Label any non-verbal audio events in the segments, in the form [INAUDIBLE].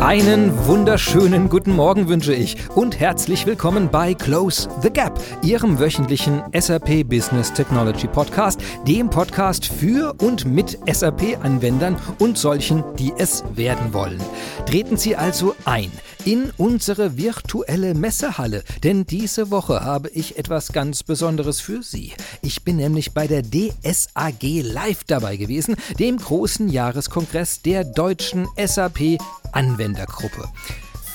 Einen wunderschönen guten Morgen wünsche ich und herzlich willkommen bei Close the Gap, Ihrem wöchentlichen SAP Business Technology Podcast, dem Podcast für und mit SAP-Anwendern und solchen, die es werden wollen. Treten Sie also ein in unsere virtuelle Messehalle, denn diese Woche habe ich etwas ganz Besonderes für Sie. Ich bin nämlich bei der DSAG Live dabei gewesen, dem großen Jahreskongress der deutschen SAP Anwendergruppe.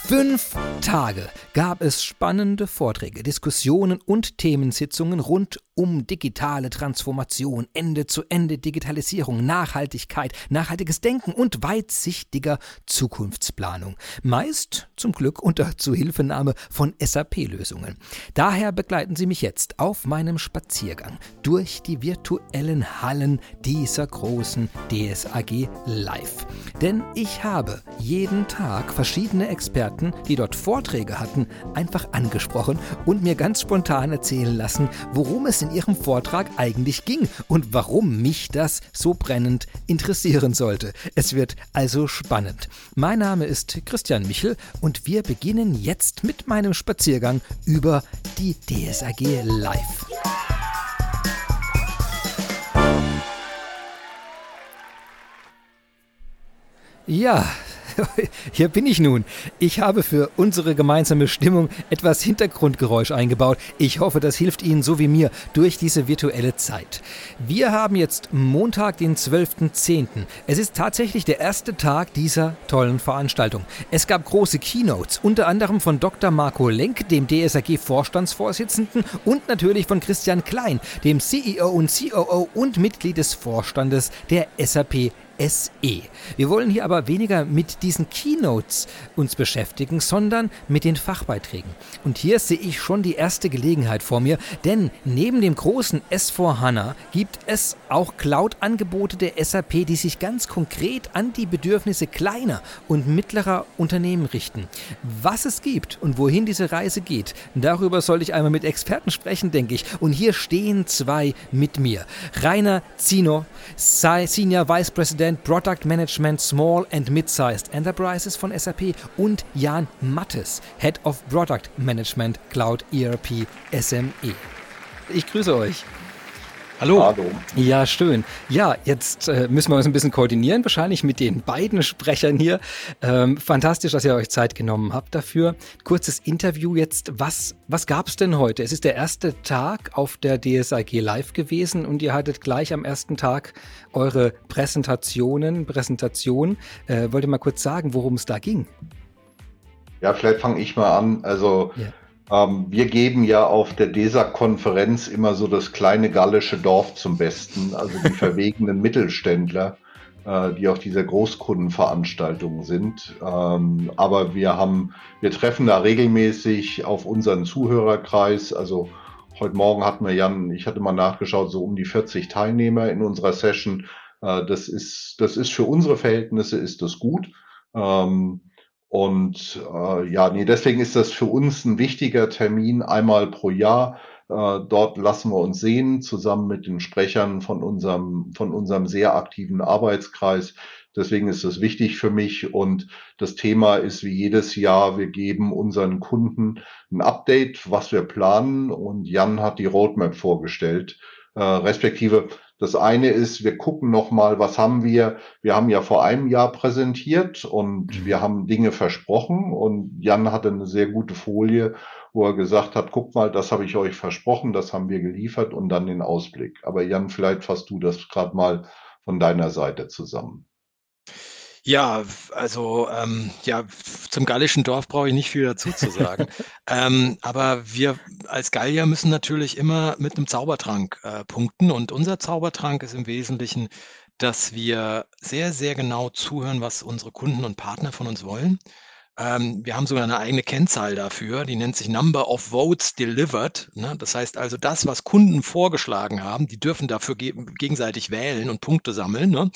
Fünf Tage gab es spannende Vorträge, Diskussionen und Themensitzungen rund um digitale Transformation, Ende-zu-Ende-Digitalisierung, Nachhaltigkeit, nachhaltiges Denken und weitsichtiger Zukunftsplanung. Meist zum Glück unter Zuhilfenahme von SAP-Lösungen. Daher begleiten Sie mich jetzt auf meinem Spaziergang durch die virtuellen Hallen dieser großen DSAG Live. Denn ich habe jeden Tag verschiedene Experten, die dort Vorträge hatten, einfach angesprochen und mir ganz spontan erzählen lassen, worum es in Ihrem Vortrag eigentlich ging und warum mich das so brennend interessieren sollte. Es wird also spannend. Mein Name ist Christian Michel und wir beginnen jetzt mit meinem Spaziergang über die DSAG Live. Ja, [LAUGHS] Hier bin ich nun. Ich habe für unsere gemeinsame Stimmung etwas Hintergrundgeräusch eingebaut. Ich hoffe, das hilft Ihnen so wie mir durch diese virtuelle Zeit. Wir haben jetzt Montag, den 12.10. Es ist tatsächlich der erste Tag dieser tollen Veranstaltung. Es gab große Keynotes, unter anderem von Dr. Marco Lenk, dem DSAG-Vorstandsvorsitzenden und natürlich von Christian Klein, dem CEO und COO und Mitglied des Vorstandes der SAP SE. Wir wollen hier aber weniger mit diesen Keynotes uns beschäftigen, sondern mit den Fachbeiträgen. Und hier sehe ich schon die erste Gelegenheit vor mir, denn neben dem großen S4 HANA gibt es auch Cloud-Angebote der SAP, die sich ganz konkret an die Bedürfnisse kleiner und mittlerer Unternehmen richten. Was es gibt und wohin diese Reise geht, darüber soll ich einmal mit Experten sprechen, denke ich. Und hier stehen zwei mit mir. Rainer Zino, Senior Vice President President Product Management Small and Mid-Sized Enterprises von SAP und Jan Mattes, Head of Product Management Cloud ERP SME. Ich grüße euch. Hallo. Hallo. Ja, schön. Ja, jetzt äh, müssen wir uns ein bisschen koordinieren, wahrscheinlich mit den beiden Sprechern hier. Ähm, fantastisch, dass ihr euch Zeit genommen habt dafür. Kurzes Interview jetzt. Was, was gab es denn heute? Es ist der erste Tag auf der DSAG Live gewesen und ihr hattet gleich am ersten Tag eure Präsentationen, Präsentation. Äh, wollt ihr mal kurz sagen, worum es da ging? Ja, vielleicht fange ich mal an. Also ja. Ähm, wir geben ja auf der DESA-Konferenz immer so das kleine gallische Dorf zum Besten, also die [LAUGHS] verwegenen Mittelständler, äh, die auf dieser Großkundenveranstaltung sind. Ähm, aber wir haben, wir treffen da regelmäßig auf unseren Zuhörerkreis, also Heute Morgen hatten wir Jan, ich hatte mal nachgeschaut, so um die 40 Teilnehmer in unserer Session. Äh, das ist, das ist für unsere Verhältnisse ist das gut. Ähm, und äh, ja, nee, deswegen ist das für uns ein wichtiger Termin einmal pro Jahr. Äh, dort lassen wir uns sehen, zusammen mit den Sprechern von unserem, von unserem sehr aktiven Arbeitskreis. Deswegen ist das wichtig für mich. Und das Thema ist wie jedes Jahr, wir geben unseren Kunden ein Update, was wir planen. Und Jan hat die Roadmap vorgestellt, äh, respektive das eine ist, wir gucken nochmal, was haben wir? Wir haben ja vor einem Jahr präsentiert und mhm. wir haben Dinge versprochen und Jan hatte eine sehr gute Folie, wo er gesagt hat, guck mal, das habe ich euch versprochen, das haben wir geliefert und dann den Ausblick. Aber Jan, vielleicht fasst du das gerade mal von deiner Seite zusammen. Ja, also ähm, ja, zum gallischen Dorf brauche ich nicht viel dazu zu sagen. [LAUGHS] ähm, aber wir als Gallier müssen natürlich immer mit einem Zaubertrank äh, punkten. Und unser Zaubertrank ist im Wesentlichen, dass wir sehr, sehr genau zuhören, was unsere Kunden und Partner von uns wollen. Ähm, wir haben sogar eine eigene Kennzahl dafür, die nennt sich Number of Votes Delivered. Ne? Das heißt also, das, was Kunden vorgeschlagen haben, die dürfen dafür ge gegenseitig wählen und Punkte sammeln. Ne?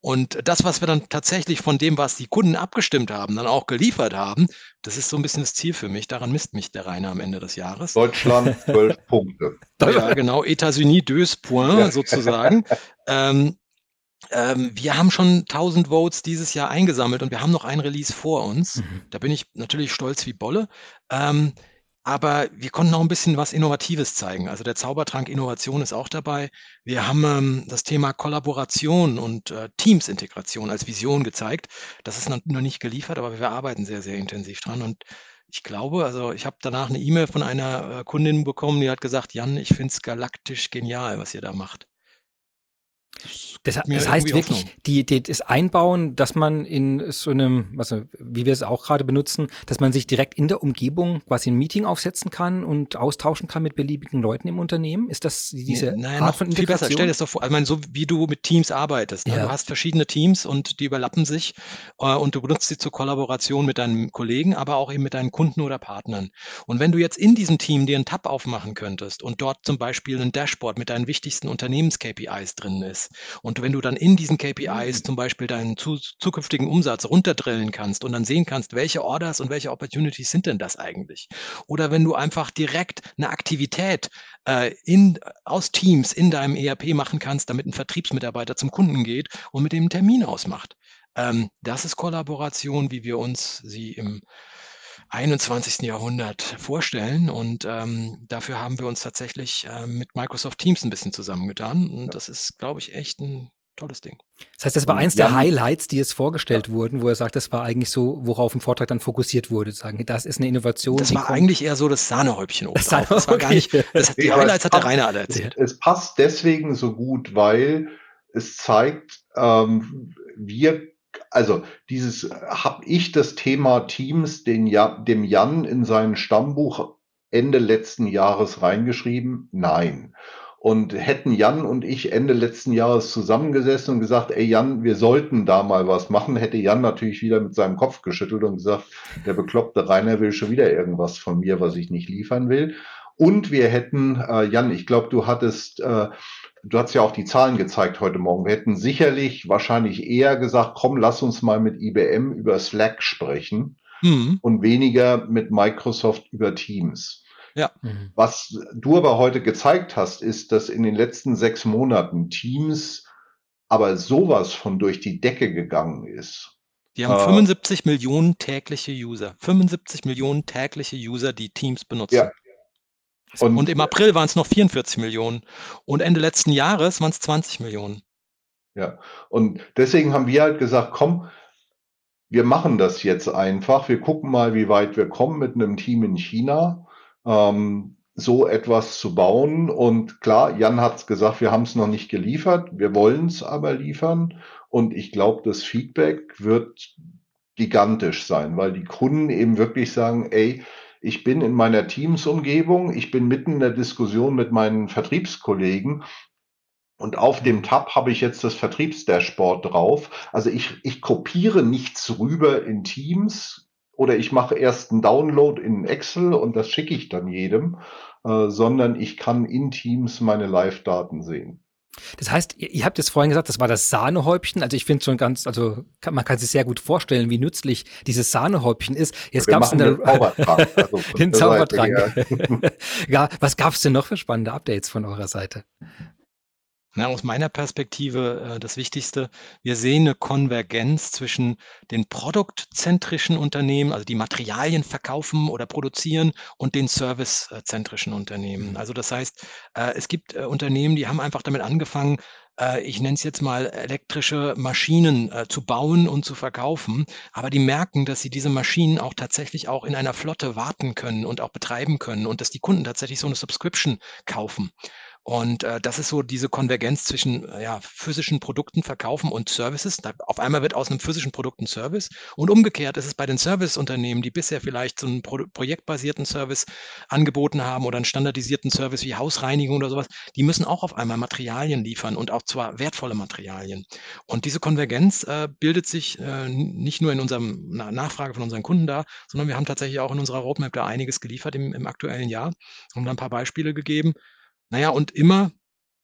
Und das, was wir dann tatsächlich von dem, was die Kunden abgestimmt haben, dann auch geliefert haben, das ist so ein bisschen das Ziel für mich. Daran misst mich der Rainer am Ende des Jahres. Deutschland [LAUGHS] zwölf Punkte. Ja, genau. Etats-Unis deux points sozusagen. ähm, Ähm, wir haben schon 1000 Votes dieses Jahr eingesammelt und wir haben noch ein Release vor uns. Mhm. Da bin ich natürlich stolz wie Bolle. Ähm, aber wir konnten auch ein bisschen was Innovatives zeigen. Also der Zaubertrank Innovation ist auch dabei. Wir haben ähm, das Thema Kollaboration und äh, Teams-Integration als Vision gezeigt. Das ist noch, noch nicht geliefert, aber wir arbeiten sehr, sehr intensiv dran. Und ich glaube, also ich habe danach eine E-Mail von einer äh, Kundin bekommen, die hat gesagt, Jan, ich finde es galaktisch genial, was ihr da macht. Das, das heißt wirklich, die, die, das Einbauen, dass man in so einem, also wie wir es auch gerade benutzen, dass man sich direkt in der Umgebung quasi ein Meeting aufsetzen kann und austauschen kann mit beliebigen Leuten im Unternehmen. Ist das diese Nein, Art von Viel besser. Stell dir das doch vor, ich meine, so wie du mit Teams arbeitest. Ne? Ja. Du hast verschiedene Teams und die überlappen sich äh, und du benutzt sie zur Kollaboration mit deinen Kollegen, aber auch eben mit deinen Kunden oder Partnern. Und wenn du jetzt in diesem Team dir einen Tab aufmachen könntest und dort zum Beispiel ein Dashboard mit deinen wichtigsten Unternehmens-KPIs drin ist und wenn du dann in diesen KPIs mhm. zum Beispiel deinen zu, zukünftigen Umsatz runterdrillen kannst und dann sehen kannst, welche Orders und welche Opportunities sind denn das eigentlich? Oder wenn du einfach direkt eine Aktivität äh, in, aus Teams in deinem ERP machen kannst, damit ein Vertriebsmitarbeiter zum Kunden geht und mit dem einen Termin ausmacht. Ähm, das ist Kollaboration, wie wir uns sie im 21. Jahrhundert vorstellen. Und ähm, dafür haben wir uns tatsächlich äh, mit Microsoft Teams ein bisschen zusammengetan. Und das ist, glaube ich, echt ein tolles Ding. Das heißt, das war eins der Highlights, die jetzt vorgestellt ja. wurden, wo er sagt, das war eigentlich so, worauf im Vortrag dann fokussiert wurde, sagen, das ist eine Innovation. Das war eigentlich eher so das Sahnehäubchen oben das, Sahne, das war okay. gar nicht, das, die ja, Highlights hat der Rainer alle erzählt. Es passt deswegen so gut, weil es zeigt, ähm, wir also dieses, habe ich das Thema Teams den ja, dem Jan in sein Stammbuch Ende letzten Jahres reingeschrieben? Nein. Und hätten Jan und ich Ende letzten Jahres zusammengesessen und gesagt, ey Jan, wir sollten da mal was machen, hätte Jan natürlich wieder mit seinem Kopf geschüttelt und gesagt, der bekloppte Rainer will schon wieder irgendwas von mir, was ich nicht liefern will. Und wir hätten, äh, Jan, ich glaube, du hattest äh, du hast ja auch die Zahlen gezeigt heute Morgen. Wir hätten sicherlich wahrscheinlich eher gesagt, komm, lass uns mal mit IBM über Slack sprechen mhm. und weniger mit Microsoft über Teams. Ja. Mhm. Was du aber heute gezeigt hast, ist, dass in den letzten sechs Monaten Teams aber sowas von durch die Decke gegangen ist. Die haben äh, 75 Millionen tägliche User. 75 Millionen tägliche User, die Teams benutzen. Ja, und, und im April waren es noch 44 Millionen. Und Ende letzten Jahres waren es 20 Millionen. Ja, und deswegen haben wir halt gesagt, komm, wir machen das jetzt einfach. Wir gucken mal, wie weit wir kommen mit einem Team in China, ähm, so etwas zu bauen. Und klar, Jan hat es gesagt, wir haben es noch nicht geliefert, wir wollen es aber liefern. Und ich glaube, das Feedback wird gigantisch sein, weil die Kunden eben wirklich sagen, ey, ich bin in meiner Teams-Umgebung, ich bin mitten in der Diskussion mit meinen Vertriebskollegen und auf dem Tab habe ich jetzt das Vertriebsdashboard drauf. Also ich, ich kopiere nichts rüber in Teams oder ich mache erst einen Download in Excel und das schicke ich dann jedem, äh, sondern ich kann in Teams meine Live-Daten sehen. Das heißt, ihr, ihr habt jetzt vorhin gesagt, das war das Sahnehäubchen. Also ich finde schon ganz, also kann, man kann sich sehr gut vorstellen, wie nützlich dieses Sahnehäubchen ist. Jetzt gab es den Zaubertrank. [LAUGHS] Also den Zaubertrank. [LAUGHS] ja, was gab es denn noch für spannende Updates von eurer Seite? Na, aus meiner Perspektive äh, das Wichtigste, wir sehen eine Konvergenz zwischen den produktzentrischen Unternehmen, also die Materialien verkaufen oder produzieren, und den servicezentrischen Unternehmen. Mhm. Also das heißt, äh, es gibt äh, Unternehmen, die haben einfach damit angefangen, äh, ich nenne es jetzt mal elektrische Maschinen äh, zu bauen und zu verkaufen, aber die merken, dass sie diese Maschinen auch tatsächlich auch in einer Flotte warten können und auch betreiben können und dass die Kunden tatsächlich so eine Subscription kaufen. Und äh, das ist so diese Konvergenz zwischen äh, ja, physischen Produkten verkaufen und Services. Da, auf einmal wird aus einem physischen Produkt ein Service. Und umgekehrt ist es bei den Serviceunternehmen, die bisher vielleicht so einen Pro projektbasierten Service angeboten haben oder einen standardisierten Service wie Hausreinigung oder sowas, die müssen auch auf einmal Materialien liefern und auch zwar wertvolle Materialien. Und diese Konvergenz äh, bildet sich äh, nicht nur in unserem Na Nachfrage von unseren Kunden da, sondern wir haben tatsächlich auch in unserer Roadmap da einiges geliefert im, im aktuellen Jahr und ein paar Beispiele gegeben. Naja, und immer,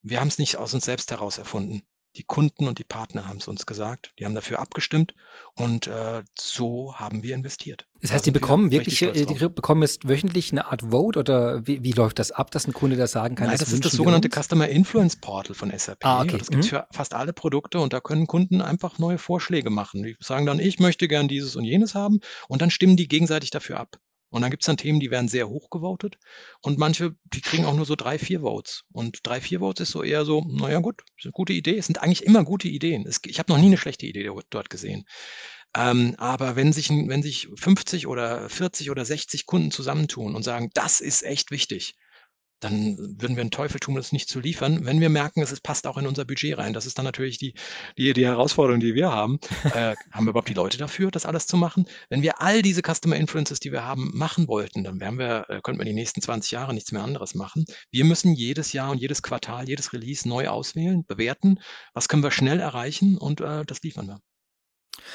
wir haben es nicht aus uns selbst heraus erfunden. Die Kunden und die Partner haben es uns gesagt. Die haben dafür abgestimmt und äh, so haben wir investiert. Das heißt, die bekommen wirklich, äh, die bekommen jetzt wöchentlich eine Art Vote oder wie, wie läuft das ab, dass ein Kunde das sagen kann? Nein, das, das ist das sogenannte Customer Influence Portal von SAP. Ah, okay. Das gibt es mhm. für fast alle Produkte und da können Kunden einfach neue Vorschläge machen. Die sagen dann, ich möchte gern dieses und jenes haben und dann stimmen die gegenseitig dafür ab. Und dann gibt es dann Themen, die werden sehr hoch gewotet und manche, die kriegen auch nur so drei, vier Votes. Und drei, vier Votes ist so eher so, naja gut, ist eine gute Idee. Es sind eigentlich immer gute Ideen. Es, ich habe noch nie eine schlechte Idee dort gesehen. Ähm, aber wenn sich, wenn sich 50 oder 40 oder 60 Kunden zusammentun und sagen, das ist echt wichtig, dann würden wir einen Teufel tun, das nicht zu liefern. Wenn wir merken, es passt auch in unser Budget rein, das ist dann natürlich die, die, die Herausforderung, die wir haben. Äh, haben wir überhaupt die Leute dafür, das alles zu machen? Wenn wir all diese Customer Influences, die wir haben, machen wollten, dann wären wir, äh, könnten wir die nächsten 20 Jahre nichts mehr anderes machen. Wir müssen jedes Jahr und jedes Quartal, jedes Release neu auswählen, bewerten, was können wir schnell erreichen und äh, das liefern wir.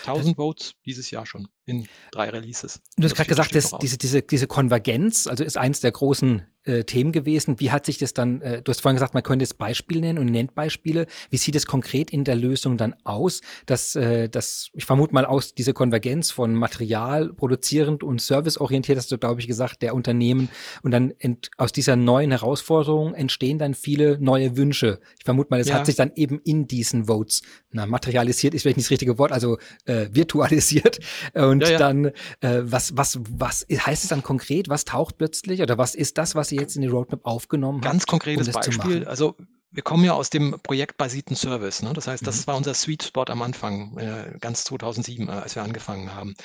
1000 Votes dieses Jahr schon in drei Releases. Du hast gerade gesagt, dass diese, diese, diese Konvergenz, also ist eins der großen äh, Themen gewesen. Wie hat sich das dann, äh, du hast vorhin gesagt, man könnte jetzt Beispiele nennen und nennt Beispiele. Wie sieht es konkret in der Lösung dann aus, dass, äh, dass ich vermute mal aus diese Konvergenz von Material produzierend und serviceorientiert, hast du, glaube ich, gesagt, der Unternehmen und dann ent, aus dieser neuen Herausforderung entstehen dann viele neue Wünsche. Ich vermute mal, es ja. hat sich dann eben in diesen Votes na, materialisiert, ist vielleicht nicht das richtige Wort, also äh, virtualisiert. Und ja, ja. dann, äh, was, was, was heißt es dann konkret? Was taucht plötzlich oder was ist das, was Sie jetzt in die Roadmap aufgenommen Ganz habt, konkretes um Beispiel. Also wir kommen ja aus dem projektbasierten Service. Ne? Das heißt, das mhm. war unser Sweet Spot am Anfang, äh, ganz 2007, äh, als wir angefangen haben.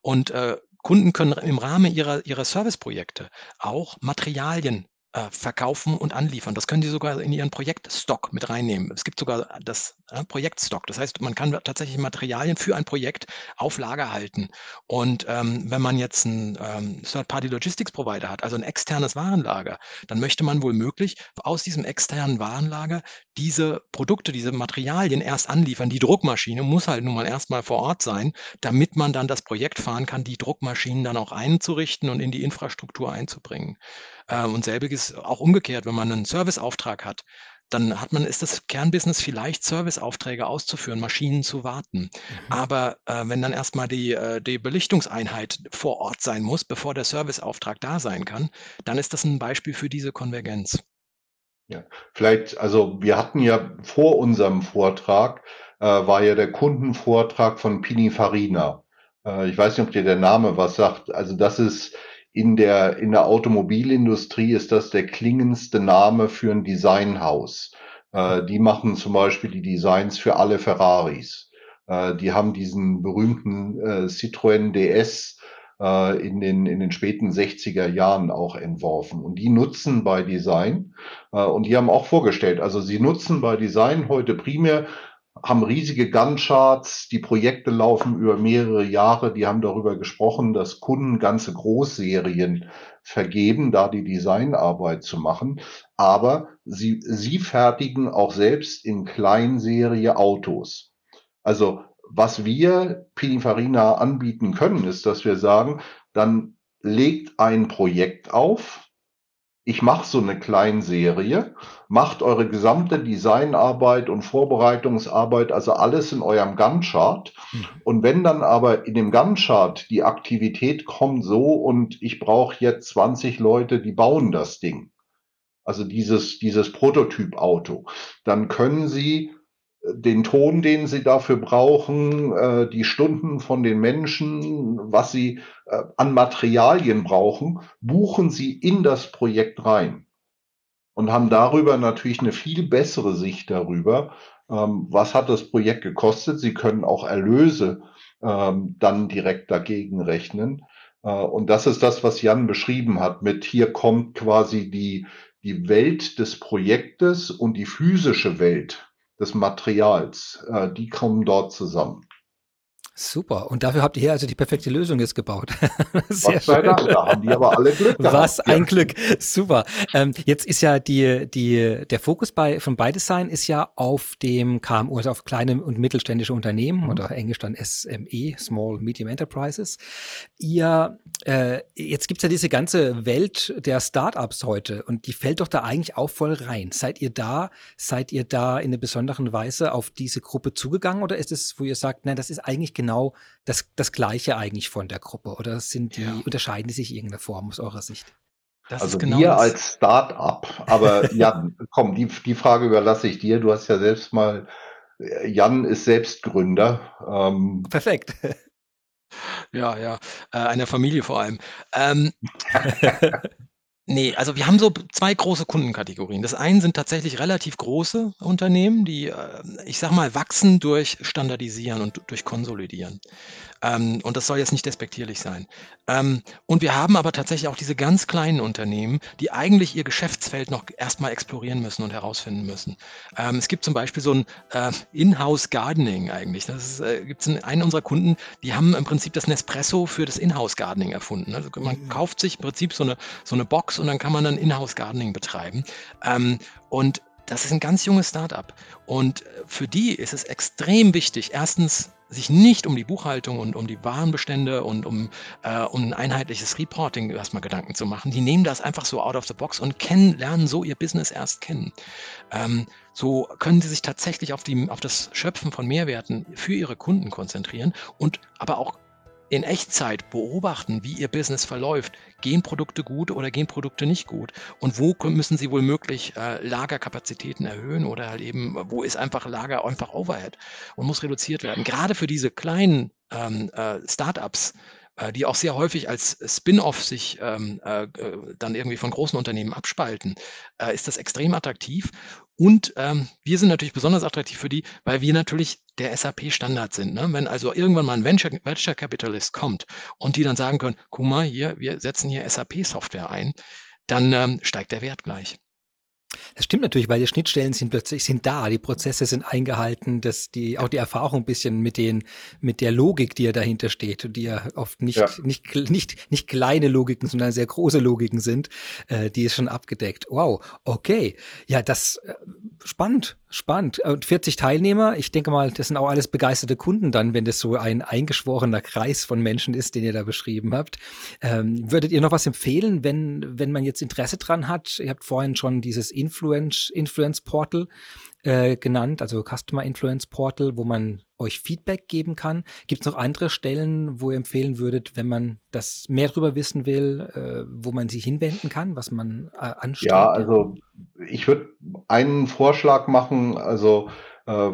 Und äh, Kunden können im Rahmen ihrer, ihrer Serviceprojekte auch Materialien äh, verkaufen und anliefern. Das können Sie sogar in Ihren Projektstock mit reinnehmen. Es gibt sogar das äh, Projektstock. Das heißt, man kann tatsächlich Materialien für ein Projekt auf Lager halten. Und ähm, wenn man jetzt einen ähm, Third-Party Logistics Provider hat, also ein externes Warenlager, dann möchte man wohl möglich aus diesem externen Warenlager diese Produkte, diese Materialien erst anliefern. Die Druckmaschine muss halt nun mal erstmal vor Ort sein, damit man dann das Projekt fahren kann, die Druckmaschinen dann auch einzurichten und in die Infrastruktur einzubringen. Äh, und selbiges auch umgekehrt, wenn man einen Serviceauftrag hat, dann hat man, ist das Kernbusiness vielleicht Serviceaufträge auszuführen, Maschinen zu warten. Mhm. Aber äh, wenn dann erstmal die, äh, die Belichtungseinheit vor Ort sein muss, bevor der Serviceauftrag da sein kann, dann ist das ein Beispiel für diese Konvergenz. Ja, vielleicht, also wir hatten ja vor unserem Vortrag, äh, war ja der Kundenvortrag von Pininfarina. Äh, ich weiß nicht, ob dir der Name was sagt. Also das ist in der, in der Automobilindustrie ist das der klingendste Name für ein Designhaus. Äh, die machen zum Beispiel die Designs für alle Ferraris. Äh, die haben diesen berühmten äh, Citroën DS äh, in, den, in den späten 60er Jahren auch entworfen. Und die nutzen bei Design äh, und die haben auch vorgestellt, also sie nutzen bei Design heute primär haben riesige Gantt-Charts, die Projekte laufen über mehrere Jahre, die haben darüber gesprochen, dass Kunden ganze Großserien vergeben, da die Designarbeit zu machen. Aber sie, sie fertigen auch selbst in Kleinserie Autos. Also was wir Pininfarina anbieten können, ist, dass wir sagen, dann legt ein Projekt auf, ich mache so eine Kleinserie, macht eure gesamte Designarbeit und Vorbereitungsarbeit, also alles in eurem Gantt-Chart. Mhm. Und wenn dann aber in dem Gantt-Chart die Aktivität kommt so und ich brauche jetzt 20 Leute, die bauen das Ding, also dieses, dieses Prototyp-Auto, dann können sie den Ton, den sie dafür brauchen, äh, die Stunden von den Menschen, was sie äh, an Materialien brauchen, buchen sie in das Projekt rein und haben darüber natürlich eine viel bessere Sicht darüber, ähm, was hat das Projekt gekostet. Sie können auch Erlöse ähm, dann direkt dagegen rechnen. Äh, und das ist das, was Jan beschrieben hat, mit hier kommt quasi die, die Welt des Projektes und die physische Welt des Materials, äh, die kommen dort zusammen. Super. Und dafür habt ihr also die perfekte Lösung jetzt gebaut. [LAUGHS] Sehr Was schön. Dank, da haben die aber alle Glück gehabt. Was ein ja. Glück. Super. Ähm, jetzt ist ja die, die, der Fokus bei, von Beidesign ist ja auf dem KMU, also auf kleine und mittelständische Unternehmen mhm. oder Englisch dann SME, Small Medium Enterprises. Ihr, äh, jetzt gibt's ja diese ganze Welt der Startups heute und die fällt doch da eigentlich auch voll rein. Seid ihr da, seid ihr da in einer besonderen Weise auf diese Gruppe zugegangen oder ist es, wo ihr sagt, nein, das ist eigentlich genau das, das Gleiche eigentlich von der Gruppe? Oder sind die, ja. unterscheiden die sich in irgendeiner Form aus eurer Sicht? Das also genau wir das. als Start-up, aber [LAUGHS] Jan, komm, die, die Frage überlasse ich dir. Du hast ja selbst mal, Jan ist selbst Gründer. Ähm, Perfekt. Ja, ja, äh, einer Familie vor allem. Ähm, [LAUGHS] [LAUGHS] Nee, also wir haben so zwei große Kundenkategorien. Das eine sind tatsächlich relativ große Unternehmen, die, äh, ich sage mal, wachsen durch Standardisieren und durch Konsolidieren. Ähm, und das soll jetzt nicht despektierlich sein. Ähm, und wir haben aber tatsächlich auch diese ganz kleinen Unternehmen, die eigentlich ihr Geschäftsfeld noch erstmal explorieren müssen und herausfinden müssen. Ähm, es gibt zum Beispiel so ein äh, In-house Gardening eigentlich. Das äh, gibt es einen unserer Kunden, die haben im Prinzip das Nespresso für das In-house Gardening erfunden. Also man mhm. kauft sich im Prinzip so eine, so eine Box und dann kann man dann In-house Gardening betreiben. Ähm, und das ist ein ganz junges Startup. Und für die ist es extrem wichtig, erstens sich nicht um die Buchhaltung und um die Warenbestände und um, äh, um ein einheitliches Reporting erstmal Gedanken zu machen. Die nehmen das einfach so out of the box und kennen, lernen so ihr Business erst kennen. Ähm, so können sie sich tatsächlich auf, die, auf das Schöpfen von Mehrwerten für ihre Kunden konzentrieren und aber auch in Echtzeit beobachten, wie ihr Business verläuft. Gehen Produkte gut oder gehen Produkte nicht gut? Und wo müssen sie wohl möglich äh, Lagerkapazitäten erhöhen oder halt eben, wo ist einfach Lager einfach Overhead und muss reduziert werden? Gerade für diese kleinen ähm, äh, Startups die auch sehr häufig als Spin-off sich ähm, äh, äh, dann irgendwie von großen Unternehmen abspalten, äh, ist das extrem attraktiv. Und ähm, wir sind natürlich besonders attraktiv für die, weil wir natürlich der SAP-Standard sind. Ne? Wenn also irgendwann mal ein Venture, Venture Capitalist kommt und die dann sagen können, guck mal hier, wir setzen hier SAP-Software ein, dann ähm, steigt der Wert gleich. Das stimmt natürlich, weil die Schnittstellen sind plötzlich sind da, die Prozesse sind eingehalten, dass die auch die Erfahrung ein bisschen mit den mit der Logik, die ja dahinter steht die ja oft nicht ja. nicht nicht nicht kleine Logiken, sondern sehr große Logiken sind, äh, die ist schon abgedeckt. Wow, okay, ja, das äh, spannend, spannend. Und 40 Teilnehmer, ich denke mal, das sind auch alles begeisterte Kunden dann, wenn das so ein eingeschworener Kreis von Menschen ist, den ihr da beschrieben habt. Ähm, würdet ihr noch was empfehlen, wenn wenn man jetzt Interesse dran hat? Ihr habt vorhin schon dieses Influence, Influence Portal äh, genannt, also Customer Influence Portal, wo man euch Feedback geben kann. Gibt es noch andere Stellen, wo ihr empfehlen würdet, wenn man das mehr darüber wissen will, äh, wo man sich hinwenden kann, was man äh, anstrebt? Ja, also ich würde einen Vorschlag machen, also äh,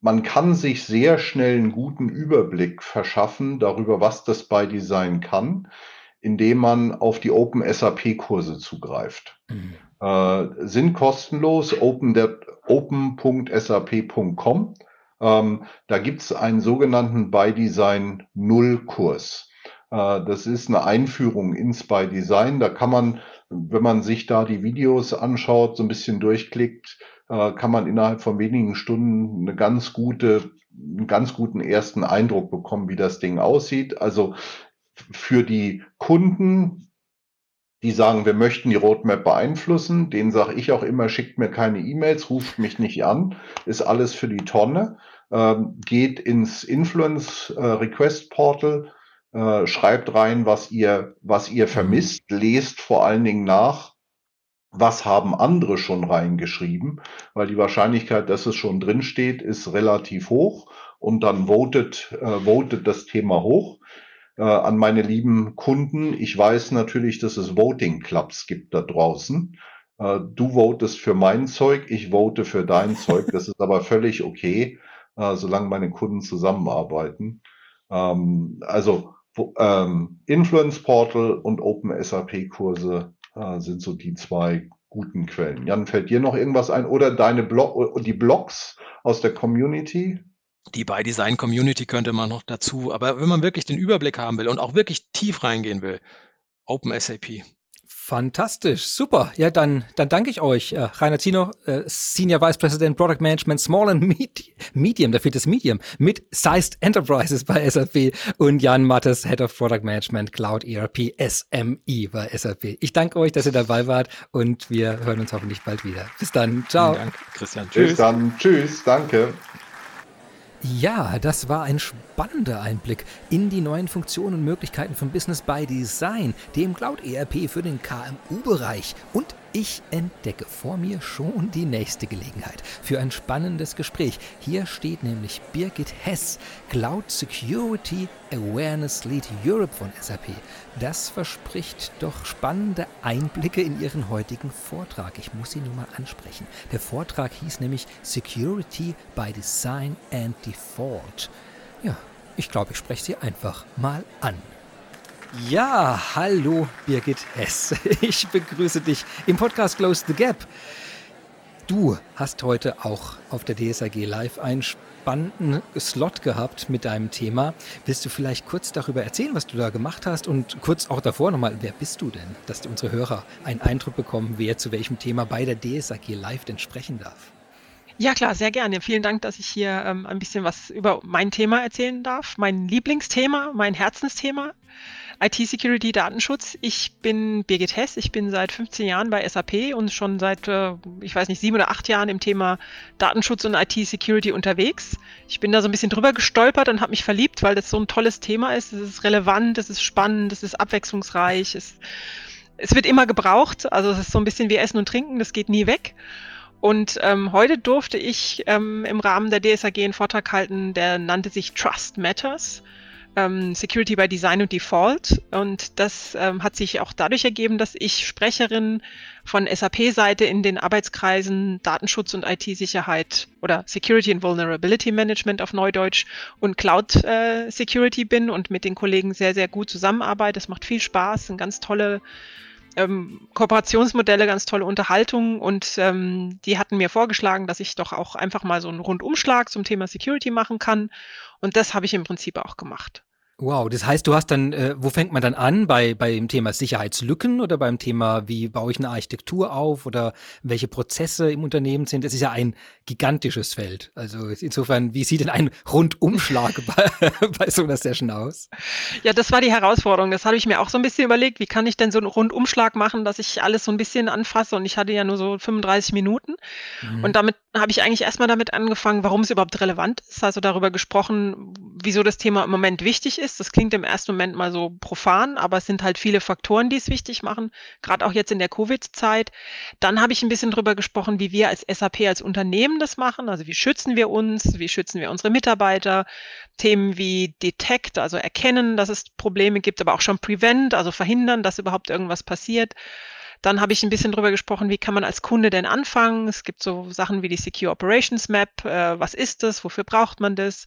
man kann sich sehr schnell einen guten Überblick verschaffen darüber, was das bei Design kann, indem man auf die Open SAP Kurse zugreift. Mhm äh, sind kostenlos, open.sap.com. Ähm, da gibt es einen sogenannten By Design Null Kurs. Äh, das ist eine Einführung ins By Design. Da kann man, wenn man sich da die Videos anschaut, so ein bisschen durchklickt, äh, kann man innerhalb von wenigen Stunden eine ganz gute, einen ganz guten ersten Eindruck bekommen, wie das Ding aussieht. Also für die Kunden, die sagen, wir möchten die Roadmap beeinflussen. Denen sage ich auch immer, schickt mir keine E-Mails, ruft mich nicht an, ist alles für die Tonne. Ähm, geht ins Influence äh, Request Portal, äh, schreibt rein, was ihr, was ihr vermisst, lest vor allen Dingen nach, was haben andere schon reingeschrieben, weil die Wahrscheinlichkeit, dass es schon drin steht, ist relativ hoch. Und dann votet, äh, votet das Thema hoch äh, an meine lieben Kunden. Ich weiß natürlich, dass es Voting Clubs gibt da draußen. Äh, du votest für mein Zeug, ich vote für dein [LAUGHS] Zeug. Das ist aber völlig okay, äh, solange meine Kunden zusammenarbeiten. Ähm, also ähm, Influence Portal und Open SAP Kurse äh, sind so die zwei guten Quellen. Jan, fällt dir noch irgendwas ein? Oder deine Blog, die Blogs aus der Community? Die by Design Community könnte man noch dazu, aber wenn man wirklich den Überblick haben will und auch wirklich tief reingehen will, OpenSAP. Fantastisch, super. Ja, dann, dann danke ich euch. Äh, Rainer Zino, äh, Senior Vice President Product Management Small and Medium, da fehlt das Medium, mit Sized Enterprises bei SAP und Jan Mattes, Head of Product Management Cloud ERP SMI bei SAP. Ich danke euch, dass ihr dabei wart und wir hören uns hoffentlich bald wieder. Bis dann. Ciao. Vielen Dank, Christian. Tschüss. Bis dann. Tschüss. Danke. Ja, das war ein spannender Einblick in die neuen Funktionen und Möglichkeiten von Business by Design, dem Cloud ERP für den KMU-Bereich und ich entdecke vor mir schon die nächste Gelegenheit für ein spannendes Gespräch. Hier steht nämlich Birgit Hess, Cloud Security Awareness Lead Europe von SAP. Das verspricht doch spannende Einblicke in ihren heutigen Vortrag. Ich muss ihn nur mal ansprechen. Der Vortrag hieß nämlich Security by Design and Default. Ja, ich glaube, ich spreche sie einfach mal an. Ja, hallo Birgit Hess. [LAUGHS] Ich begrüße dich im Podcast Close the Gap. Du hast heute auch auf der DSAG Live einen spannenden Slot gehabt mit deinem Thema. Willst du vielleicht kurz darüber erzählen, was du da gemacht hast und kurz auch davor nochmal, wer bist du denn, dass unsere Hörer einen Eindruck bekommen, wer zu welchem Thema bei der DSAG Live denn sprechen darf? Ja, klar, sehr gerne. Vielen Dank, dass ich hier ähm, ein bisschen was über mein Thema erzählen darf. Mein Lieblingsthema, mein Herzensthema. IT-Security, Datenschutz. Ich bin Birgit Hess. Ich bin seit 15 Jahren bei SAP und schon seit, äh, ich weiß nicht, sieben oder acht Jahren im Thema Datenschutz und IT-Security unterwegs. Ich bin da so ein bisschen drüber gestolpert und habe mich verliebt, weil das so ein tolles Thema ist. Es ist relevant, es ist spannend, es ist abwechslungsreich. Es, es wird immer gebraucht. Also es ist so ein bisschen wie Essen und Trinken, das geht nie weg. Und ähm, heute durfte ich ähm, im Rahmen der DSAG einen Vortrag halten, der nannte sich Trust Matters ähm, Security by Design und Default. Und das ähm, hat sich auch dadurch ergeben, dass ich Sprecherin von SAP-Seite in den Arbeitskreisen Datenschutz und IT-Sicherheit oder Security and Vulnerability Management auf Neudeutsch und Cloud äh, Security bin und mit den Kollegen sehr, sehr gut zusammenarbeite. Es macht viel Spaß, sind ganz tolle ähm, Kooperationsmodelle, ganz tolle Unterhaltungen und ähm, die hatten mir vorgeschlagen, dass ich doch auch einfach mal so einen Rundumschlag zum Thema Security machen kann und das habe ich im Prinzip auch gemacht. Wow, das heißt, du hast dann, äh, wo fängt man dann an? Bei, beim Thema Sicherheitslücken oder beim Thema, wie baue ich eine Architektur auf oder welche Prozesse im Unternehmen sind? Das ist ja ein gigantisches Feld. Also insofern, wie sieht denn ein Rundumschlag [LAUGHS] bei, bei so einer Session aus? Ja, das war die Herausforderung. Das habe ich mir auch so ein bisschen überlegt. Wie kann ich denn so einen Rundumschlag machen, dass ich alles so ein bisschen anfasse? Und ich hatte ja nur so 35 Minuten. Mhm. Und damit habe ich eigentlich erstmal damit angefangen, warum es überhaupt relevant ist. Also darüber gesprochen, wieso das Thema im Moment wichtig ist ist. Das klingt im ersten Moment mal so profan, aber es sind halt viele Faktoren, die es wichtig machen, gerade auch jetzt in der Covid-Zeit. Dann habe ich ein bisschen drüber gesprochen, wie wir als SAP, als Unternehmen das machen. Also wie schützen wir uns, wie schützen wir unsere Mitarbeiter. Themen wie Detect, also erkennen, dass es Probleme gibt, aber auch schon Prevent, also verhindern, dass überhaupt irgendwas passiert. Dann habe ich ein bisschen drüber gesprochen, wie kann man als Kunde denn anfangen. Es gibt so Sachen wie die Secure Operations Map. Äh, was ist das? Wofür braucht man das?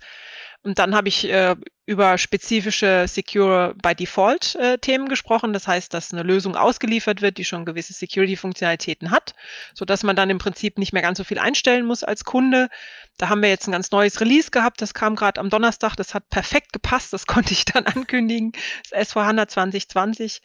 Und dann habe ich äh, über spezifische Secure by Default äh, Themen gesprochen. Das heißt, dass eine Lösung ausgeliefert wird, die schon gewisse Security-Funktionalitäten hat, so dass man dann im Prinzip nicht mehr ganz so viel einstellen muss als Kunde. Da haben wir jetzt ein ganz neues Release gehabt. Das kam gerade am Donnerstag. Das hat perfekt gepasst. Das [LAUGHS] konnte ich dann ankündigen. Das S4HANA 2020.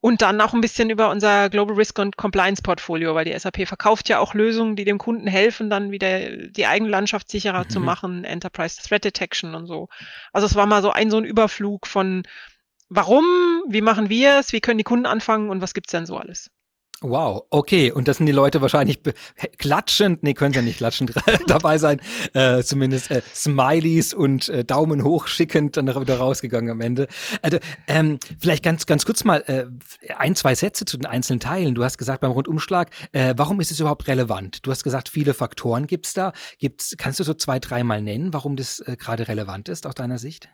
Und dann auch ein bisschen über unser Global Risk und Compliance Portfolio, weil die SAP verkauft ja auch Lösungen, die dem Kunden helfen, dann wieder die eigene Landschaft sicherer mhm. zu machen, Enterprise Threat Detection und so. Also es war mal so ein so ein Überflug von warum, wie machen wir es, wie können die Kunden anfangen und was gibt's denn so alles. Wow, okay. Und das sind die Leute wahrscheinlich klatschend, nee, können ja nicht klatschend [LAUGHS] dabei sein, äh, zumindest äh, Smileys und äh, Daumen hoch schickend dann wieder rausgegangen am Ende. Also, ähm, vielleicht ganz, ganz kurz mal äh, ein, zwei Sätze zu den einzelnen Teilen. Du hast gesagt beim Rundumschlag, äh, warum ist es überhaupt relevant? Du hast gesagt, viele Faktoren gibt's da. Gibt's, kannst du so zwei, dreimal nennen, warum das äh, gerade relevant ist aus deiner Sicht?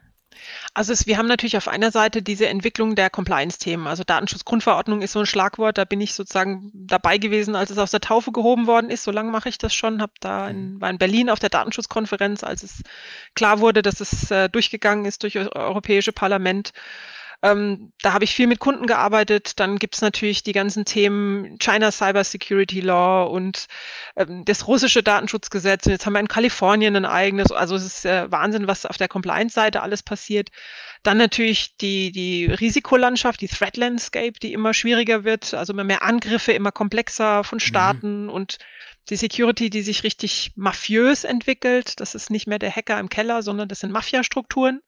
Also es, wir haben natürlich auf einer Seite diese Entwicklung der Compliance-Themen. Also Datenschutzgrundverordnung ist so ein Schlagwort. Da bin ich sozusagen dabei gewesen, als es aus der Taufe gehoben worden ist. So lange mache ich das schon. Hab da in, mhm. war in Berlin auf der Datenschutzkonferenz, als es klar wurde, dass es äh, durchgegangen ist durch das Europäische Parlament. Ähm, da habe ich viel mit Kunden gearbeitet. Dann gibt es natürlich die ganzen Themen China Cyber Security Law und ähm, das russische Datenschutzgesetz. Und jetzt haben wir in Kalifornien ein eigenes. Also es ist äh, Wahnsinn, was auf der Compliance-Seite alles passiert. Dann natürlich die, die Risikolandschaft, die Threat Landscape, die immer schwieriger wird. Also immer mehr Angriffe, immer komplexer von mhm. Staaten mhm. und die Security, die sich richtig mafiös entwickelt. Das ist nicht mehr der Hacker im Keller, sondern das sind Mafia-Strukturen.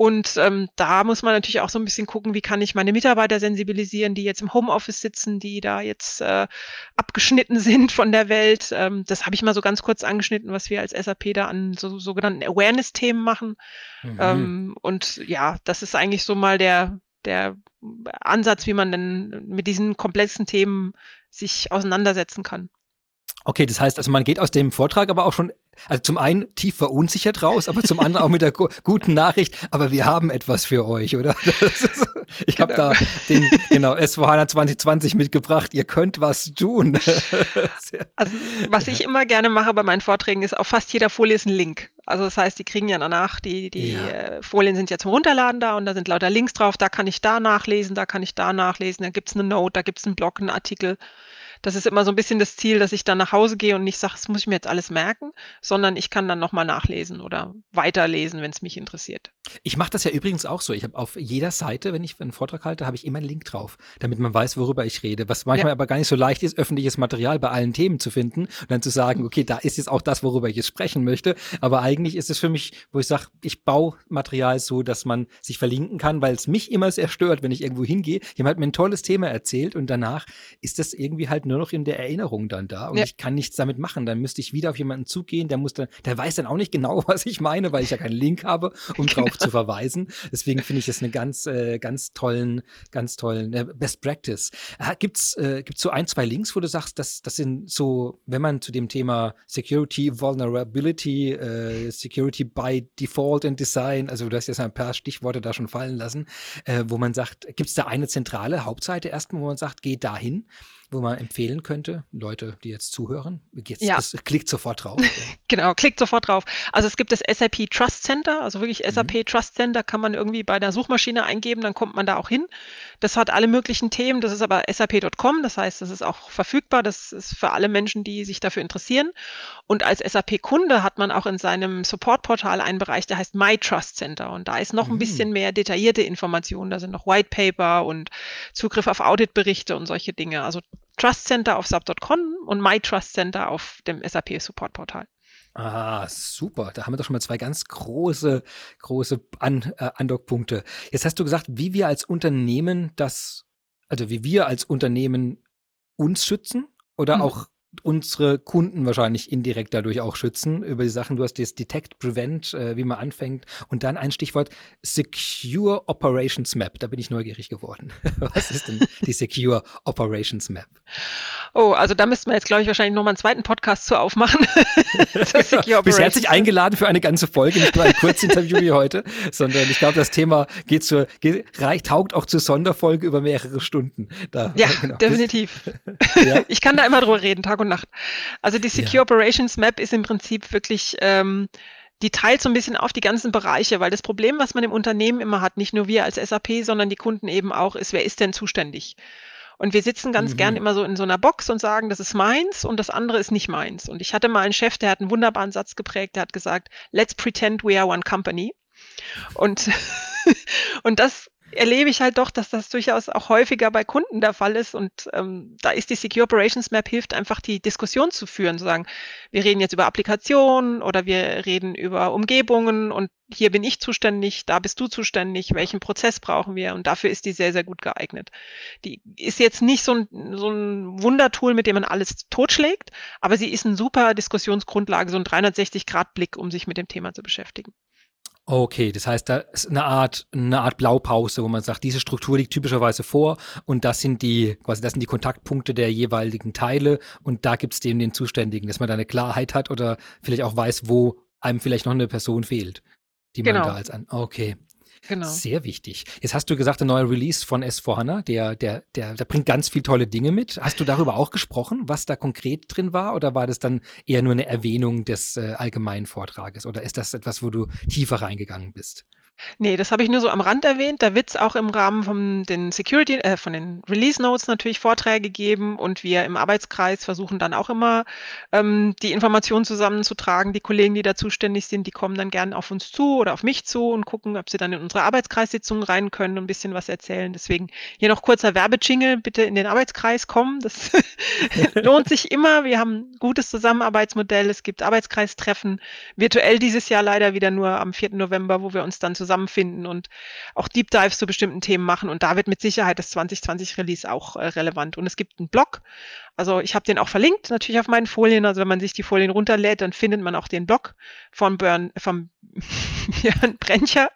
Und ähm, da muss man natürlich auch so ein bisschen gucken, wie kann ich meine Mitarbeiter sensibilisieren, die jetzt im Homeoffice sitzen, die da jetzt äh, abgeschnitten [LAUGHS] sind von der Welt. Ähm, das habe ich mal so ganz kurz angeschnitten, was wir als SAP da an so sogenannten Awareness-Themen machen. Mhm. Ähm, und ja, das ist eigentlich so mal der, der Ansatz, wie man denn mit diesen komplexen Themen sich auseinandersetzen kann. Okay, das heißt, also man geht aus dem Vortrag aber auch schon, also zum einen tief verunsichert raus, aber zum anderen auch mit der guten Nachricht, aber wir haben etwas für euch, oder? [LAUGHS] Ist, ich genau. habe da den, genau, SVH 2020 mitgebracht, ihr könnt was tun. [LAUGHS] also, was ich immer gerne mache bei meinen Vorträgen ist, auf fast jeder Folie ist ein Link. Also das heißt, die kriegen ja danach, die, die ja. Äh, Folien sind ja zum Runterladen da und da sind lauter Links drauf, da kann ich da nachlesen, da kann ich da nachlesen, da gibt es eine Note, da gibt es einen Blog, einen Artikel das ist immer so ein bisschen das Ziel, dass ich dann nach Hause gehe und nicht sage, das muss ich mir jetzt alles merken, sondern ich kann dann nochmal nachlesen oder weiterlesen, wenn es mich interessiert. Ich mache das ja übrigens auch so. Ich habe auf jeder Seite, wenn ich einen Vortrag halte, habe ich immer einen Link drauf, damit man weiß, worüber ich rede. Was manchmal ja. aber gar nicht so leicht ist, öffentliches Material bei allen Themen zu finden und dann zu sagen, okay, da ist jetzt auch das, worüber ich jetzt sprechen möchte. Aber eigentlich ist es für mich, wo ich sage, ich baue Material so, dass man sich verlinken kann, weil es mich immer sehr stört, wenn ich irgendwo hingehe. Jemand hat mir ein tolles Thema erzählt und danach ist das irgendwie halt nur noch in der Erinnerung dann da und ja. ich kann nichts damit machen. Dann müsste ich wieder auf jemanden zugehen, der muss dann, der weiß dann auch nicht genau, [LAUGHS] was ich meine, weil ich ja keinen Link habe, um [LAUGHS] genau. drauf zu verweisen. Deswegen finde ich das eine ganz, äh, ganz tollen, ganz tollen äh, Best Practice. Äh, gibt's, äh, gibt's so ein, zwei Links, wo du sagst, dass das sind so, wenn man zu dem Thema Security, Vulnerability, äh, Security by Default and Design, also du hast jetzt ein paar Stichworte da schon fallen lassen, äh, wo man sagt, gibt es da eine zentrale Hauptseite erstmal, wo man sagt, geh dahin? Wo man empfehlen könnte, Leute, die jetzt zuhören? Jetzt, ja. Das, klickt sofort drauf. [LAUGHS] genau, klickt sofort drauf. Also es gibt das SAP Trust Center, also wirklich SAP mhm. Trust Center kann man irgendwie bei der Suchmaschine eingeben, dann kommt man da auch hin. Das hat alle möglichen Themen, das ist aber sap.com, das heißt, das ist auch verfügbar, das ist für alle Menschen, die sich dafür interessieren. Und als SAP-Kunde hat man auch in seinem Support-Portal einen Bereich, der heißt My Trust Center und da ist noch mhm. ein bisschen mehr detaillierte Informationen, da sind noch White Paper und Zugriff auf Auditberichte und solche Dinge. Also Trust Center auf sub.com und My Trust Center auf dem SAP Support Portal. Ah, super. Da haben wir doch schon mal zwei ganz große, große An äh, Andockpunkte. Jetzt hast du gesagt, wie wir als Unternehmen das, also wie wir als Unternehmen uns schützen oder mhm. auch unsere Kunden wahrscheinlich indirekt dadurch auch schützen über die Sachen. Du hast das Detect, Prevent, äh, wie man anfängt und dann ein Stichwort Secure Operations Map. Da bin ich neugierig geworden. [LAUGHS] Was ist denn die Secure Operations Map? Oh, also da müssten wir jetzt, glaube ich, wahrscheinlich nochmal einen zweiten Podcast zu aufmachen. [LAUGHS] Bis herzlich eingeladen für eine ganze Folge, nicht nur ein Kurzinterview wie heute, sondern ich glaube, das Thema geht zur, geht, reicht, taugt auch zur Sonderfolge über mehrere Stunden. Da, ja, genau. definitiv. ja? [LAUGHS] Ich kann da immer drüber reden, Tag und Nacht. Also die Secure ja. Operations Map ist im Prinzip wirklich, ähm, die teilt so ein bisschen auf die ganzen Bereiche, weil das Problem, was man im Unternehmen immer hat, nicht nur wir als SAP, sondern die Kunden eben auch, ist, wer ist denn zuständig? Und wir sitzen ganz mhm. gern immer so in so einer Box und sagen, das ist meins und das andere ist nicht meins. Und ich hatte mal einen Chef, der hat einen wunderbaren Satz geprägt, der hat gesagt, let's pretend we are one company. Und, [LAUGHS] und das erlebe ich halt doch, dass das durchaus auch häufiger bei Kunden der Fall ist. Und ähm, da ist die Secure Operations Map hilft einfach, die Diskussion zu führen, zu sagen, wir reden jetzt über Applikationen oder wir reden über Umgebungen und hier bin ich zuständig, da bist du zuständig, welchen Prozess brauchen wir? Und dafür ist die sehr, sehr gut geeignet. Die ist jetzt nicht so ein, so ein Wundertool, mit dem man alles totschlägt, aber sie ist eine super Diskussionsgrundlage, so ein 360-Grad-Blick, um sich mit dem Thema zu beschäftigen. Okay, das heißt, da ist eine Art, eine Art Blaupause, wo man sagt, diese Struktur liegt typischerweise vor und das sind die, quasi, das sind die Kontaktpunkte der jeweiligen Teile und da gibt es dem den Zuständigen, dass man da eine Klarheit hat oder vielleicht auch weiß, wo einem vielleicht noch eine Person fehlt, die man genau. da als an. Okay. Genau. Sehr wichtig. Jetzt hast du gesagt, der neue Release von S4HANA, der, der, der, der bringt ganz viele tolle Dinge mit. Hast du darüber auch gesprochen, was da konkret drin war? Oder war das dann eher nur eine Erwähnung des äh, allgemeinen Vortrages? Oder ist das etwas, wo du tiefer reingegangen bist? Nee, das habe ich nur so am Rand erwähnt. Da wird es auch im Rahmen von den Security, äh, von den Release Notes natürlich Vorträge geben und wir im Arbeitskreis versuchen dann auch immer ähm, die Informationen zusammenzutragen. Die Kollegen, die da zuständig sind, die kommen dann gerne auf uns zu oder auf mich zu und gucken, ob sie dann in unsere Arbeitskreissitzungen rein können und ein bisschen was erzählen. Deswegen hier noch kurzer Werbejingle, bitte in den Arbeitskreis kommen. Das [LAUGHS] lohnt sich immer. Wir haben ein gutes Zusammenarbeitsmodell. Es gibt Arbeitskreistreffen. Virtuell dieses Jahr leider wieder nur am 4. November, wo wir uns dann zusammen zusammenfinden und auch Deep Dives zu bestimmten Themen machen. Und da wird mit Sicherheit das 2020 Release auch äh, relevant. Und es gibt einen Blog. Also ich habe den auch verlinkt, natürlich auf meinen Folien. Also wenn man sich die Folien runterlädt, dann findet man auch den Blog von Björn, vom [LAUGHS] Björn Brencher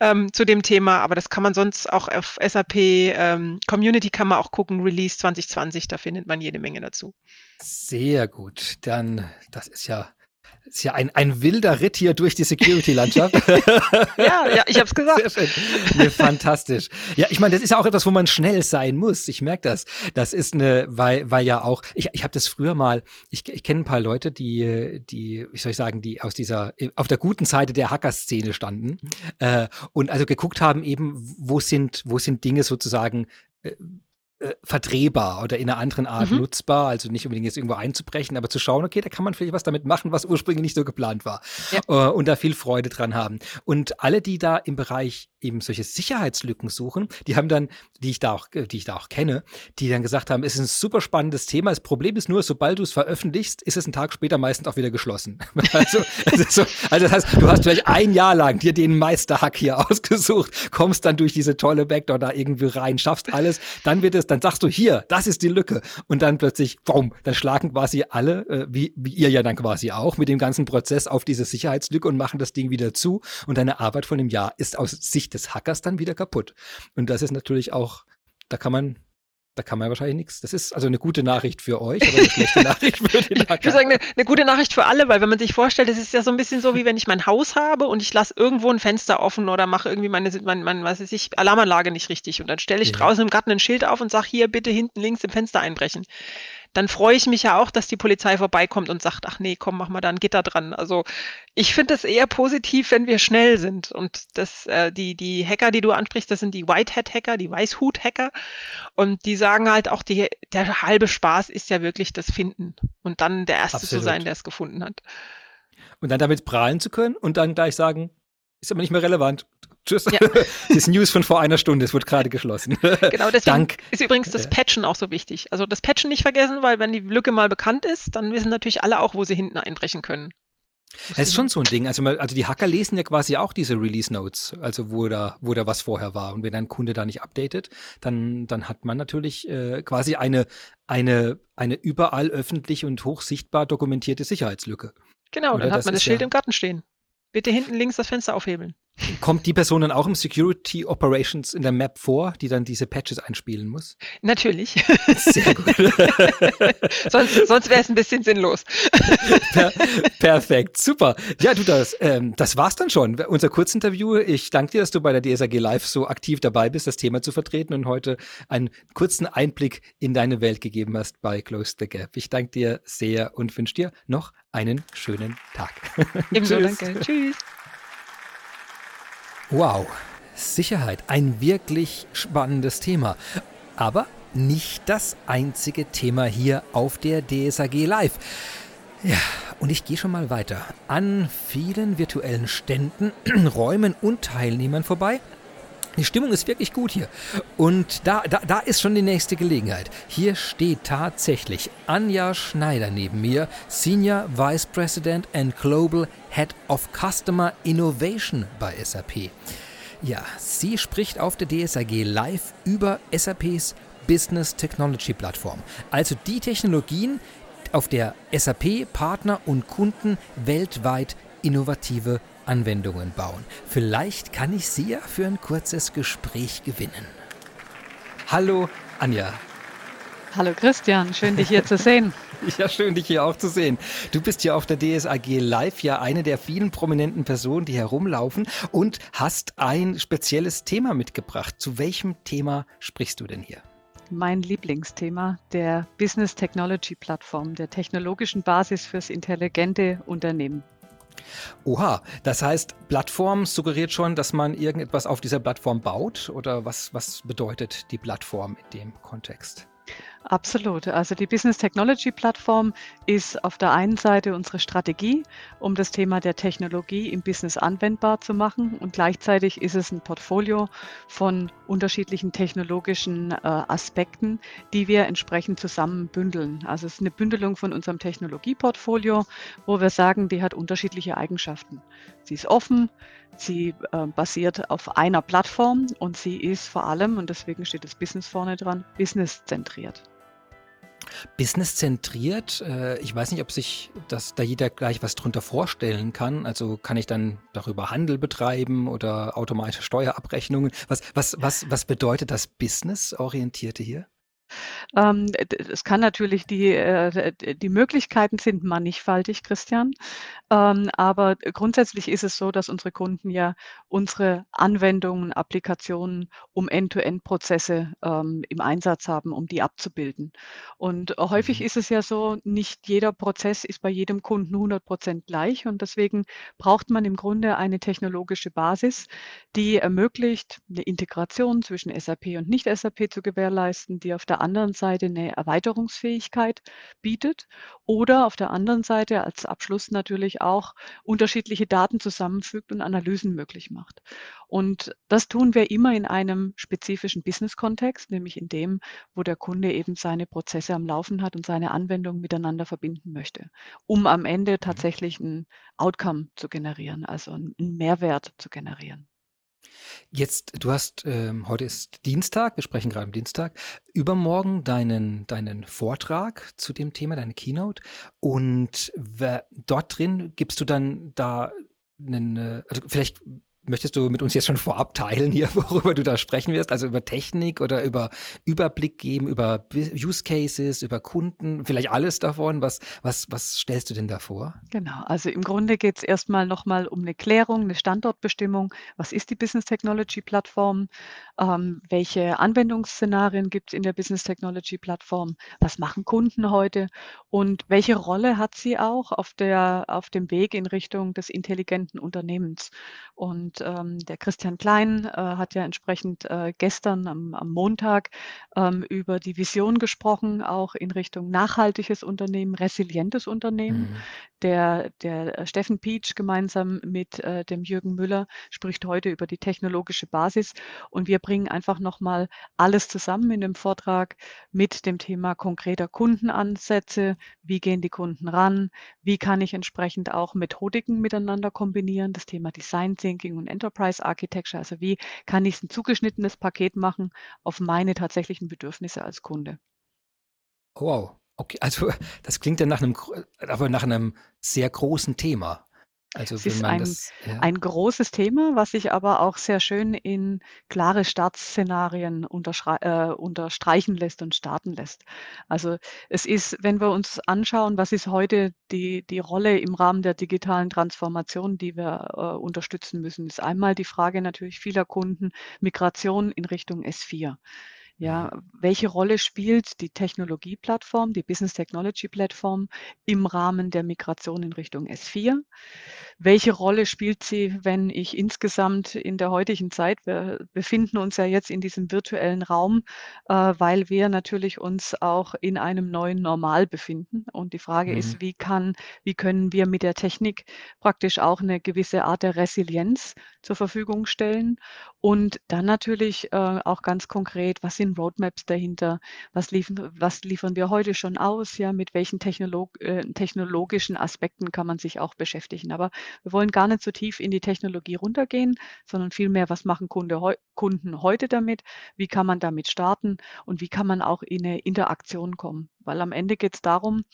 ähm, zu dem Thema. Aber das kann man sonst auch auf SAP ähm, Community kann man auch gucken, Release 2020, da findet man jede Menge dazu. Sehr gut. Dann, das ist ja ist ja ein, ein wilder Ritt hier durch die Security-Landschaft. [LAUGHS] ja, ja, ich habe es gesagt. Sehr schön. Nee, fantastisch. Ja, ich meine, das ist ja auch etwas, wo man schnell sein muss. Ich merke das. Das ist eine, weil, weil ja auch, ich, ich habe das früher mal, ich, ich kenne ein paar Leute, die, die, wie soll ich sagen, die aus dieser, auf der guten Seite der Hacker-Szene standen äh, und also geguckt haben eben, wo sind, wo sind Dinge sozusagen äh, äh, verdrehbar oder in einer anderen Art mhm. nutzbar, also nicht unbedingt jetzt irgendwo einzubrechen, aber zu schauen, okay, da kann man vielleicht was damit machen, was ursprünglich nicht so geplant war ja. äh, und da viel Freude dran haben. Und alle, die da im Bereich eben solche Sicherheitslücken suchen, die haben dann, die ich da auch, die ich da auch kenne, die dann gesagt haben, es ist ein super spannendes Thema. Das Problem ist nur, sobald du es veröffentlichst, ist es einen Tag später meistens auch wieder geschlossen. [LAUGHS] also, also, so, also das heißt, du hast vielleicht ein Jahr lang dir den Meisterhack hier [LAUGHS] ausgesucht, kommst dann durch diese tolle Backdoor da irgendwie rein, schaffst alles, dann wird es, dann sagst du hier, das ist die Lücke. Und dann plötzlich, warum, dann schlagen quasi alle, äh, wie, wie ihr ja dann quasi auch, mit dem ganzen Prozess auf diese Sicherheitslücke und machen das Ding wieder zu. Und deine Arbeit von einem Jahr ist aus Sicht des Hackers dann wieder kaputt. Und das ist natürlich auch, da kann man da kann man wahrscheinlich nichts. Das ist also eine gute Nachricht für euch, aber eine schlechte [LAUGHS] Nachricht für den Hacker. Ich würde sagen, eine, eine, gute Nachricht für alle, weil wenn man sich vorstellt, das ist ja so ein bisschen so, wie wenn ich mein Haus habe und ich lasse irgendwo ein Fenster offen oder mache irgendwie meine, meine, meine was weiß ich, Alarmanlage nicht richtig und dann stelle ich ja. draußen im Garten ein Schild auf und sage, hier bitte hinten links im Fenster einbrechen dann freue ich mich ja auch, dass die Polizei vorbeikommt und sagt, ach nee, komm, mach mal da ein Gitter dran. Also ich finde es eher positiv, wenn wir schnell sind. Und das, äh, die, die Hacker, die du ansprichst, das sind die Whitehead-Hacker, die Weißhut-Hacker. Und die sagen halt auch, die, der halbe Spaß ist ja wirklich das Finden. Und dann der Erste Absolut. zu sein, der es gefunden hat. Und dann damit prahlen zu können und dann gleich sagen, ist aber nicht mehr relevant. Tschüss. Ja. [LAUGHS] das News von vor einer Stunde, es wird gerade geschlossen. [LAUGHS] Genau, deswegen Dank. ist übrigens das Patchen auch so wichtig. Also das Patchen nicht vergessen, weil wenn die Lücke mal bekannt ist, dann wissen natürlich alle auch, wo sie hinten einbrechen können. Das ist schon so ein Ding. Also, also die Hacker lesen ja quasi auch diese Release Notes, also wo da, wo da was vorher war. Und wenn ein Kunde da nicht updatet, dann, dann hat man natürlich äh, quasi eine, eine, eine überall öffentlich und hochsichtbar dokumentierte Sicherheitslücke. Genau, Oder dann hat man das Schild ja, im Garten stehen. Bitte hinten links das Fenster aufhebeln. Kommt die Person dann auch im Security Operations in der Map vor, die dann diese Patches einspielen muss? Natürlich. Sehr gut. [LAUGHS] sonst sonst wäre es ein bisschen sinnlos. Per perfekt, super. Ja, du, das, ähm, das war's dann schon. Unser Kurzinterview. Ich danke dir, dass du bei der DSAG Live so aktiv dabei bist, das Thema zu vertreten und heute einen kurzen Einblick in deine Welt gegeben hast bei Close the Gap. Ich danke dir sehr und wünsche dir noch einen schönen Tag. Ebenso, [LAUGHS] danke. Tschüss. Wow, Sicherheit, ein wirklich spannendes Thema. Aber nicht das einzige Thema hier auf der DSAG Live. Ja, und ich gehe schon mal weiter. An vielen virtuellen Ständen, [CLEARS THROAT] Räumen und Teilnehmern vorbei die Stimmung ist wirklich gut hier. Und da, da, da ist schon die nächste Gelegenheit. Hier steht tatsächlich Anja Schneider neben mir, Senior Vice President and Global Head of Customer Innovation bei SAP. Ja, sie spricht auf der DSAG live über SAPs Business Technology Plattform. Also die Technologien, auf der SAP Partner und Kunden weltweit innovative Anwendungen bauen. Vielleicht kann ich Sie ja für ein kurzes Gespräch gewinnen. Hallo Anja. Hallo Christian, schön dich hier zu sehen. [LAUGHS] Ja, schön dich hier auch zu sehen. Du bist hier auf der DSAG Live ja eine der vielen prominenten Personen, die herumlaufen und hast ein spezielles Thema mitgebracht. Zu welchem Thema sprichst du denn hier? Mein Lieblingsthema, der Business Technology Plattform, der technologischen Basis fürs intelligente Unternehmen. Oha, das heißt, Plattform suggeriert schon, dass man irgendetwas auf dieser Plattform baut? Oder was, was bedeutet die Plattform in dem Kontext? Absolut. Also die Business Technology Plattform ist auf der einen Seite unsere Strategie, um das Thema der Technologie im Business anwendbar zu machen. Und gleichzeitig ist es ein Portfolio von unterschiedlichen technologischen äh, Aspekten, die wir entsprechend zusammen bündeln. Also es ist eine Bündelung von unserem Technologieportfolio, wo wir sagen, die hat unterschiedliche Eigenschaften. Sie ist offen, sie äh, basiert auf einer Plattform und sie ist vor allem, und deswegen steht das Business vorne dran, business-zentriert. Business-zentriert. Äh, ich weiß nicht, ob sich das da jeder gleich was drunter vorstellen kann. Also kann ich dann darüber Handel betreiben oder automatische Steuerabrechnungen? Was, was, was, was bedeutet das Business-Orientierte hier? Ähm, es kann natürlich die, äh, die Möglichkeiten sind mannigfaltig, Christian. Ähm, aber grundsätzlich ist es so, dass unsere Kunden ja unsere Anwendungen, Applikationen um End-to-End-Prozesse ähm, im Einsatz haben, um die abzubilden. Und häufig mhm. ist es ja so, nicht jeder Prozess ist bei jedem Kunden 100 Prozent gleich. Und deswegen braucht man im Grunde eine technologische Basis, die ermöglicht, eine Integration zwischen SAP und Nicht-SAP zu gewährleisten, die auf der anderen Seite eine Erweiterungsfähigkeit bietet oder auf der anderen Seite als Abschluss natürlich auch unterschiedliche Daten zusammenfügt und Analysen möglich macht. Und das tun wir immer in einem spezifischen Business-Kontext, nämlich in dem, wo der Kunde eben seine Prozesse am Laufen hat und seine Anwendungen miteinander verbinden möchte, um am Ende mhm. tatsächlich ein Outcome zu generieren, also einen Mehrwert zu generieren. Jetzt, du hast, ähm, heute ist Dienstag, wir sprechen gerade am Dienstag, übermorgen deinen, deinen Vortrag zu dem Thema, deine Keynote. Und wer, dort drin gibst du dann da einen, äh, also vielleicht Möchtest du mit uns jetzt schon vorab teilen hier, [LAUGHS] worüber du da sprechen wirst? Also über Technik oder über Überblick geben, über Use Cases, über Kunden, vielleicht alles davon? Was, was, was stellst du denn da vor? Genau, also im Grunde geht es erstmal nochmal um eine Klärung, eine Standortbestimmung. Was ist die Business Technology Plattform? Ähm, welche Anwendungsszenarien gibt es in der Business Technology Plattform? Was machen Kunden heute? Und welche Rolle hat sie auch auf, der, auf dem Weg in Richtung des intelligenten Unternehmens? Und ähm, der Christian Klein äh, hat ja entsprechend äh, gestern am, am Montag ähm, über die Vision gesprochen, auch in Richtung nachhaltiges Unternehmen, resilientes Unternehmen. Mhm. Der, der Steffen Pietsch gemeinsam mit äh, dem Jürgen Müller spricht heute über die technologische Basis und wir bringen einfach nochmal alles zusammen in dem Vortrag mit dem Thema konkreter Kundenansätze. Wie gehen die Kunden ran? Wie kann ich entsprechend auch Methodiken miteinander kombinieren? Das Thema Design Thinking und Enterprise Architecture. Also wie kann ich ein zugeschnittenes Paket machen auf meine tatsächlichen Bedürfnisse als Kunde? Wow. Okay, also das klingt ja nach einem, aber nach einem sehr großen Thema. Also es ist ein, das, ja. ein großes Thema, was sich aber auch sehr schön in klare Startszenarien äh, unterstreichen lässt und starten lässt. Also es ist, wenn wir uns anschauen, was ist heute die, die Rolle im Rahmen der digitalen Transformation, die wir äh, unterstützen müssen, ist einmal die Frage natürlich vieler Kunden, Migration in Richtung S4. Ja, welche Rolle spielt die Technologieplattform, die Business Technology Plattform im Rahmen der Migration in Richtung S4? Welche Rolle spielt sie, wenn ich insgesamt in der heutigen Zeit, wir befinden uns ja jetzt in diesem virtuellen Raum, äh, weil wir natürlich uns auch in einem neuen Normal befinden. Und die Frage mhm. ist, wie kann, wie können wir mit der Technik praktisch auch eine gewisse Art der Resilienz zur Verfügung stellen? Und dann natürlich äh, auch ganz konkret, was sind Roadmaps dahinter? Was liefern, was liefern wir heute schon aus? Ja, mit welchen Technolog äh, technologischen Aspekten kann man sich auch beschäftigen? Aber wir wollen gar nicht so tief in die Technologie runtergehen, sondern vielmehr, was machen Kunde, heu Kunden heute damit? Wie kann man damit starten? Und wie kann man auch in eine Interaktion kommen? Weil am Ende geht es darum,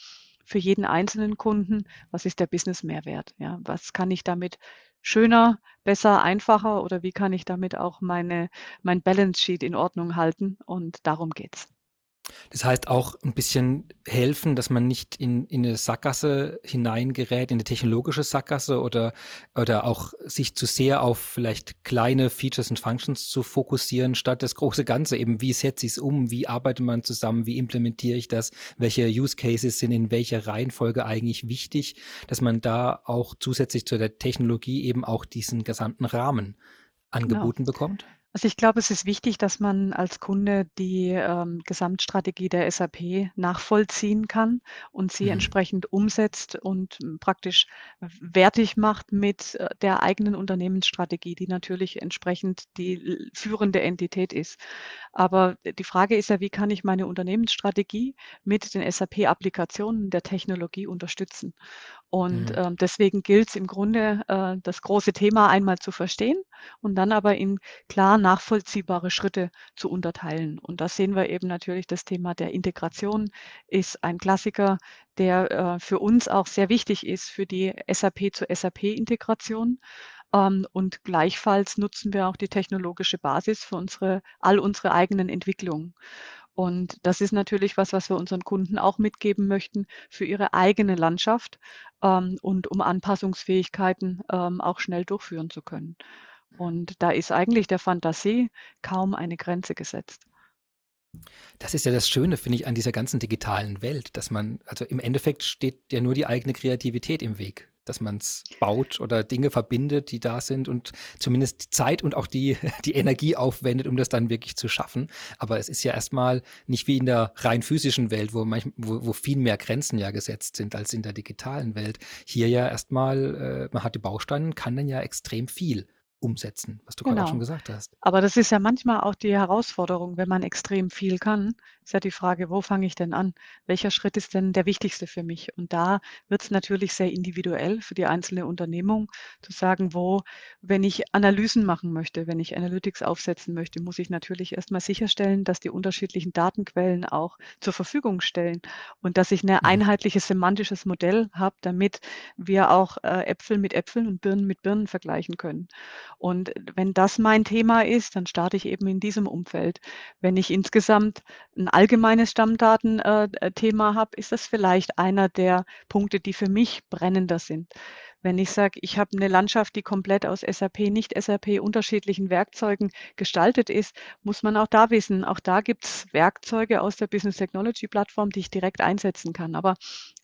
für jeden einzelnen Kunden, was ist der Business-Mehrwert? Ja, was kann ich damit schöner, besser, einfacher oder wie kann ich damit auch meine, mein Balance Sheet in Ordnung halten? Und darum geht's. Das heißt auch ein bisschen helfen, dass man nicht in, in eine Sackgasse hineingerät, in eine technologische Sackgasse oder, oder auch sich zu sehr auf vielleicht kleine Features und Functions zu fokussieren, statt das große Ganze eben, wie setze ich es um, wie arbeitet man zusammen, wie implementiere ich das, welche Use Cases sind in welcher Reihenfolge eigentlich wichtig, dass man da auch zusätzlich zu der Technologie eben auch diesen gesamten Rahmen genau. angeboten genau. bekommt? Also ich glaube, es ist wichtig, dass man als Kunde die ähm, Gesamtstrategie der SAP nachvollziehen kann und sie mhm. entsprechend umsetzt und hm, praktisch wertig macht mit äh, der eigenen Unternehmensstrategie, die natürlich entsprechend die führende Entität ist. Aber die Frage ist ja, wie kann ich meine Unternehmensstrategie mit den SAP-Applikationen der Technologie unterstützen? Und mhm. ähm, deswegen gilt es im Grunde, äh, das große Thema einmal zu verstehen und dann aber in klar nachvollziehbare Schritte zu unterteilen. Und da sehen wir eben natürlich das Thema der Integration ist ein Klassiker, der äh, für uns auch sehr wichtig ist für die SAP zu SAP-Integration. Ähm, und gleichfalls nutzen wir auch die technologische Basis für unsere, all unsere eigenen Entwicklungen. Und das ist natürlich was, was wir unseren Kunden auch mitgeben möchten für ihre eigene Landschaft ähm, und um Anpassungsfähigkeiten ähm, auch schnell durchführen zu können. Und da ist eigentlich der Fantasie kaum eine Grenze gesetzt. Das ist ja das Schöne, finde ich, an dieser ganzen digitalen Welt, dass man, also im Endeffekt steht ja nur die eigene Kreativität im Weg, dass man es baut oder Dinge verbindet, die da sind und zumindest die Zeit und auch die, [LAUGHS] die Energie aufwendet, um das dann wirklich zu schaffen. Aber es ist ja erstmal nicht wie in der rein physischen Welt, wo, manch, wo, wo viel mehr Grenzen ja gesetzt sind als in der digitalen Welt. Hier ja erstmal, äh, man hat die Bausteine, kann dann ja extrem viel umsetzen, was du gerade auch schon genau. gesagt hast. Aber das ist ja manchmal auch die Herausforderung, wenn man extrem viel kann, ist ja die Frage, wo fange ich denn an? Welcher Schritt ist denn der wichtigste für mich? Und da wird es natürlich sehr individuell für die einzelne Unternehmung zu sagen, wo, wenn ich Analysen machen möchte, wenn ich Analytics aufsetzen möchte, muss ich natürlich erstmal sicherstellen, dass die unterschiedlichen Datenquellen auch zur Verfügung stellen und dass ich ein mhm. einheitliches semantisches Modell habe, damit wir auch äh, Äpfel mit Äpfeln und Birnen mit Birnen vergleichen können. Und wenn das mein Thema ist, dann starte ich eben in diesem Umfeld. Wenn ich insgesamt ein allgemeines Stammdatenthema äh, habe, ist das vielleicht einer der Punkte, die für mich brennender sind. Wenn ich sage, ich habe eine Landschaft, die komplett aus SAP, nicht SAP, unterschiedlichen Werkzeugen gestaltet ist, muss man auch da wissen, auch da gibt es Werkzeuge aus der Business Technology Plattform, die ich direkt einsetzen kann. Aber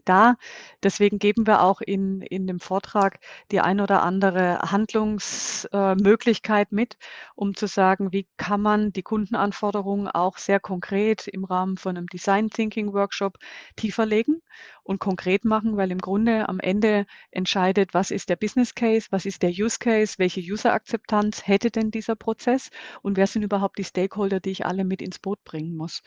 da, deswegen geben wir auch in, in dem Vortrag die ein oder andere Handlungsmöglichkeit äh, mit, um zu sagen, wie kann man die Kundenanforderungen auch sehr konkret im Rahmen von einem Design Thinking Workshop tiefer legen und konkret machen, weil im Grunde am Ende entscheidet, was ist der Business Case, was ist der Use Case, welche User-Akzeptanz hätte denn dieser Prozess und wer sind überhaupt die Stakeholder, die ich alle mit ins Boot bringen muss.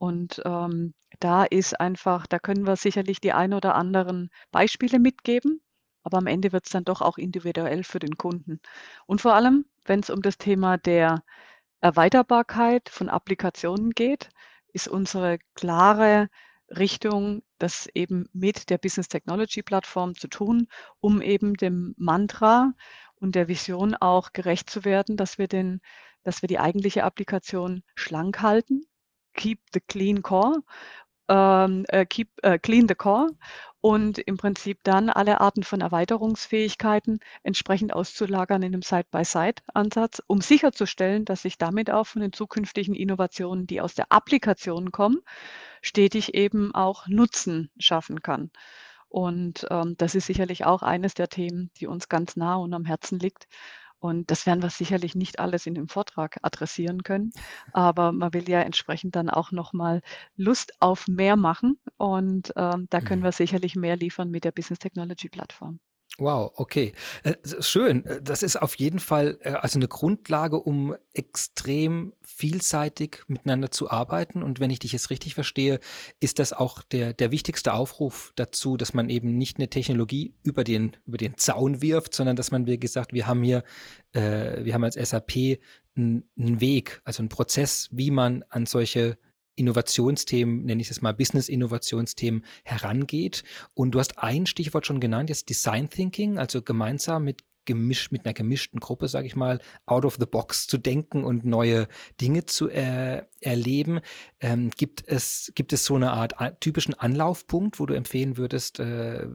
Und ähm, da ist einfach, da können wir sicherlich die ein oder anderen Beispiele mitgeben, aber am Ende wird es dann doch auch individuell für den Kunden. Und vor allem, wenn es um das Thema der Erweiterbarkeit von Applikationen geht, ist unsere klare Richtung, das eben mit der Business Technology Plattform zu tun, um eben dem Mantra und der Vision auch gerecht zu werden, dass wir den, dass wir die eigentliche Applikation schlank halten, keep the clean core, ähm, äh, keep äh, clean the core und im Prinzip dann alle Arten von Erweiterungsfähigkeiten entsprechend auszulagern in einem Side-by-Side-Ansatz, um sicherzustellen, dass ich damit auch von den zukünftigen Innovationen, die aus der Applikation kommen, stetig eben auch Nutzen schaffen kann. Und ähm, das ist sicherlich auch eines der Themen, die uns ganz nah und am Herzen liegt. Und das werden wir sicherlich nicht alles in dem Vortrag adressieren können. Aber man will ja entsprechend dann auch nochmal Lust auf mehr machen. Und ähm, da können mhm. wir sicherlich mehr liefern mit der Business Technology Plattform. Wow, okay. Äh, schön. Äh, das ist auf jeden Fall äh, also eine Grundlage, um extrem vielseitig miteinander zu arbeiten. Und wenn ich dich jetzt richtig verstehe, ist das auch der, der wichtigste Aufruf dazu, dass man eben nicht eine Technologie über den, über den Zaun wirft, sondern dass man, wie gesagt, wir haben hier, äh, wir haben als SAP einen Weg, also einen Prozess, wie man an solche Innovationsthemen, nenne ich es mal Business-Innovationsthemen herangeht. Und du hast ein Stichwort schon genannt, jetzt Design Thinking, also gemeinsam mit gemischt, mit einer gemischten Gruppe, sage ich mal, out of the box zu denken und neue Dinge zu äh, erleben. Ähm, gibt es gibt es so eine Art typischen Anlaufpunkt, wo du empfehlen würdest, äh,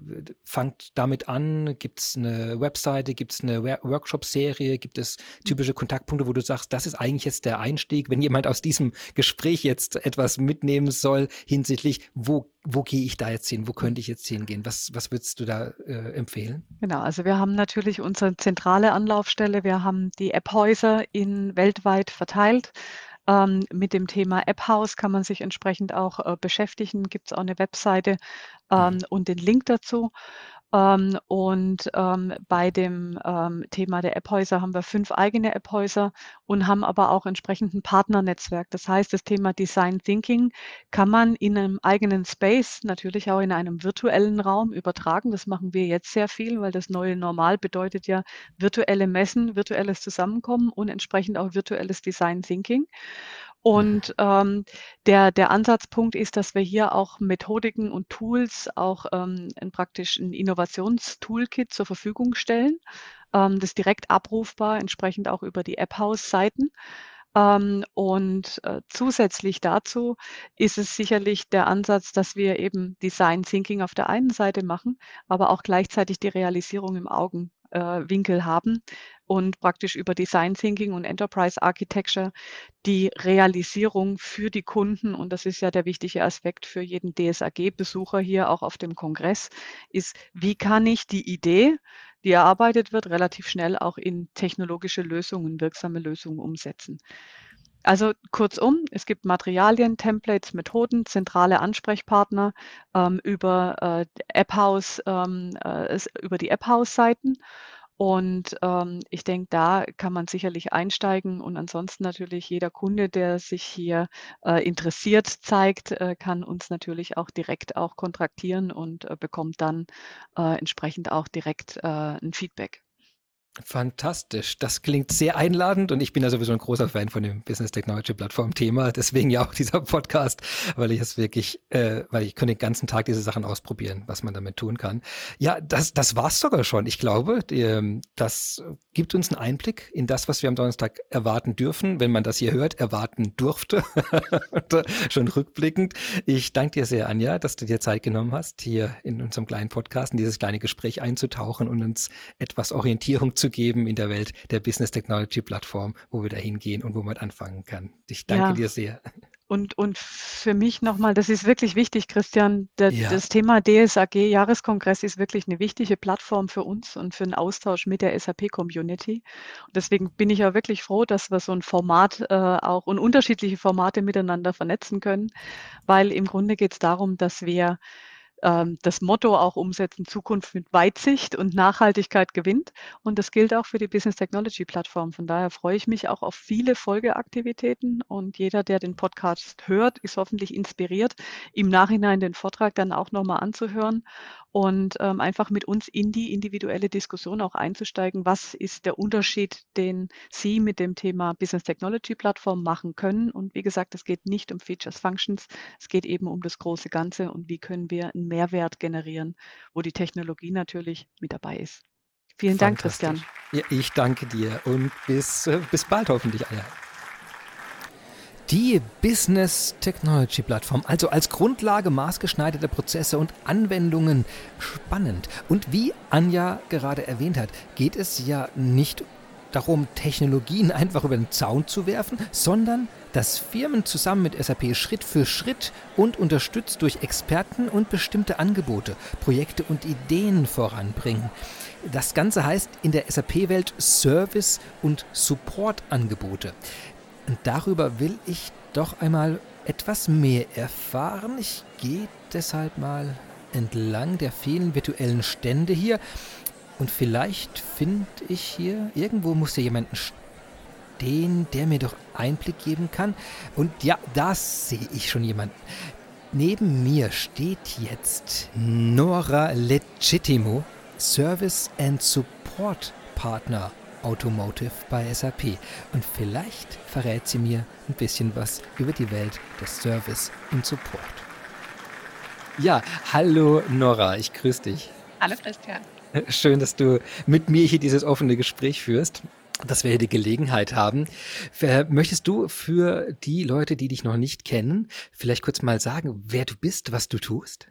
fangt damit an? Gibt es eine Webseite? Gibt es eine Workshop-Serie? Gibt es typische Kontaktpunkte, wo du sagst, das ist eigentlich jetzt der Einstieg, wenn jemand aus diesem Gespräch jetzt etwas mitnehmen soll hinsichtlich, wo wo gehe ich da jetzt hin? Wo könnte ich jetzt hingehen? Was, was würdest du da äh, empfehlen? Genau, also wir haben natürlich unsere zentrale Anlaufstelle. Wir haben die App-Häuser in weltweit verteilt. Ähm, mit dem Thema App-Haus kann man sich entsprechend auch äh, beschäftigen. Gibt es auch eine Webseite ähm, mhm. und den Link dazu. Ähm, und ähm, bei dem ähm, Thema der App-Häuser haben wir fünf eigene App-Häuser und haben aber auch entsprechend ein Partnernetzwerk. Das heißt, das Thema Design Thinking kann man in einem eigenen Space, natürlich auch in einem virtuellen Raum übertragen. Das machen wir jetzt sehr viel, weil das neue Normal bedeutet ja virtuelle Messen, virtuelles Zusammenkommen und entsprechend auch virtuelles Design Thinking. Und ähm, der, der Ansatzpunkt ist, dass wir hier auch Methodiken und Tools, auch ähm, ein praktisch ein Innovationstoolkit zur Verfügung stellen. Ähm, das direkt abrufbar, entsprechend auch über die App-House-Seiten. Ähm, und äh, zusätzlich dazu ist es sicherlich der Ansatz, dass wir eben Design Thinking auf der einen Seite machen, aber auch gleichzeitig die Realisierung im Augenwinkel äh, haben und praktisch über Design Thinking und Enterprise Architecture die Realisierung für die Kunden, und das ist ja der wichtige Aspekt für jeden DSAG-Besucher hier auch auf dem Kongress, ist, wie kann ich die Idee, die erarbeitet wird, relativ schnell auch in technologische Lösungen, wirksame Lösungen umsetzen. Also kurzum, es gibt Materialien, Templates, Methoden, zentrale Ansprechpartner ähm, über äh, App-House, ähm, äh, über die App-House-Seiten und ähm, ich denke, da kann man sicherlich einsteigen und ansonsten natürlich jeder Kunde, der sich hier äh, interessiert zeigt, äh, kann uns natürlich auch direkt auch kontraktieren und äh, bekommt dann äh, entsprechend auch direkt äh, ein Feedback. Fantastisch. Das klingt sehr einladend und ich bin ja sowieso ein großer Fan von dem Business Technology Plattform Thema. Deswegen ja auch dieser Podcast, weil ich es wirklich, äh, weil ich könnte den ganzen Tag diese Sachen ausprobieren, was man damit tun kann. Ja, das, das war's sogar schon. Ich glaube, die, ähm, das gibt uns einen Einblick in das, was wir am Donnerstag erwarten dürfen, wenn man das hier hört, erwarten durfte. [LAUGHS] schon rückblickend. Ich danke dir sehr, Anja, dass du dir Zeit genommen hast, hier in unserem kleinen Podcast in dieses kleine Gespräch einzutauchen und uns etwas Orientierung zu zu geben in der Welt der Business Technology Plattform, wo wir da hingehen und wo man anfangen kann. Ich danke ja. dir sehr. Und, und für mich nochmal, das ist wirklich wichtig, Christian, der, ja. das Thema DSAG Jahreskongress ist wirklich eine wichtige Plattform für uns und für einen Austausch mit der SAP-Community. Und deswegen bin ich ja wirklich froh, dass wir so ein Format äh, auch und unterschiedliche Formate miteinander vernetzen können, weil im Grunde geht es darum, dass wir ähm, das Motto auch umsetzen, Zukunft mit Weitsicht und Nachhaltigkeit gewinnt. Und das gilt auch für die Business Technology Plattform. Von daher freue ich mich auch auf viele Folgeaktivitäten und jeder, der den Podcast hört, ist hoffentlich inspiriert, im Nachhinein den Vortrag dann auch nochmal anzuhören und ähm, einfach mit uns in die individuelle Diskussion auch einzusteigen. Was ist der Unterschied, den Sie mit dem Thema Business Technology Plattform machen können? Und wie gesagt, es geht nicht um Features, Functions, es geht eben um das große Ganze und wie können wir einen Mehrwert generieren, wo die Technologie natürlich mit dabei ist. Vielen Dank, Christian. Ja, ich danke dir und bis, äh, bis bald hoffentlich, Anja. Die Business Technology Plattform, also als Grundlage maßgeschneiderte Prozesse und Anwendungen. Spannend. Und wie Anja gerade erwähnt hat, geht es ja nicht darum, Technologien einfach über den Zaun zu werfen, sondern dass Firmen zusammen mit SAP Schritt für Schritt und unterstützt durch Experten und bestimmte Angebote, Projekte und Ideen voranbringen. Das Ganze heißt in der SAP-Welt Service- und Support-Angebote. Und darüber will ich doch einmal etwas mehr erfahren. Ich gehe deshalb mal entlang der vielen virtuellen Stände hier und vielleicht finde ich hier, irgendwo muss hier jemanden stehen, der mir doch Einblick geben kann. Und ja, da sehe ich schon jemanden. Neben mir steht jetzt Nora Legittimo, Service and Support Partner Automotive bei SAP. Und vielleicht verrät sie mir ein bisschen was über die Welt des Service und Support. Ja, hallo Nora, ich grüße dich. Hallo Christian. [LAUGHS] Schön, dass du mit mir hier dieses offene Gespräch führst dass wir hier die Gelegenheit haben. Möchtest du für die Leute, die dich noch nicht kennen, vielleicht kurz mal sagen, wer du bist, was du tust?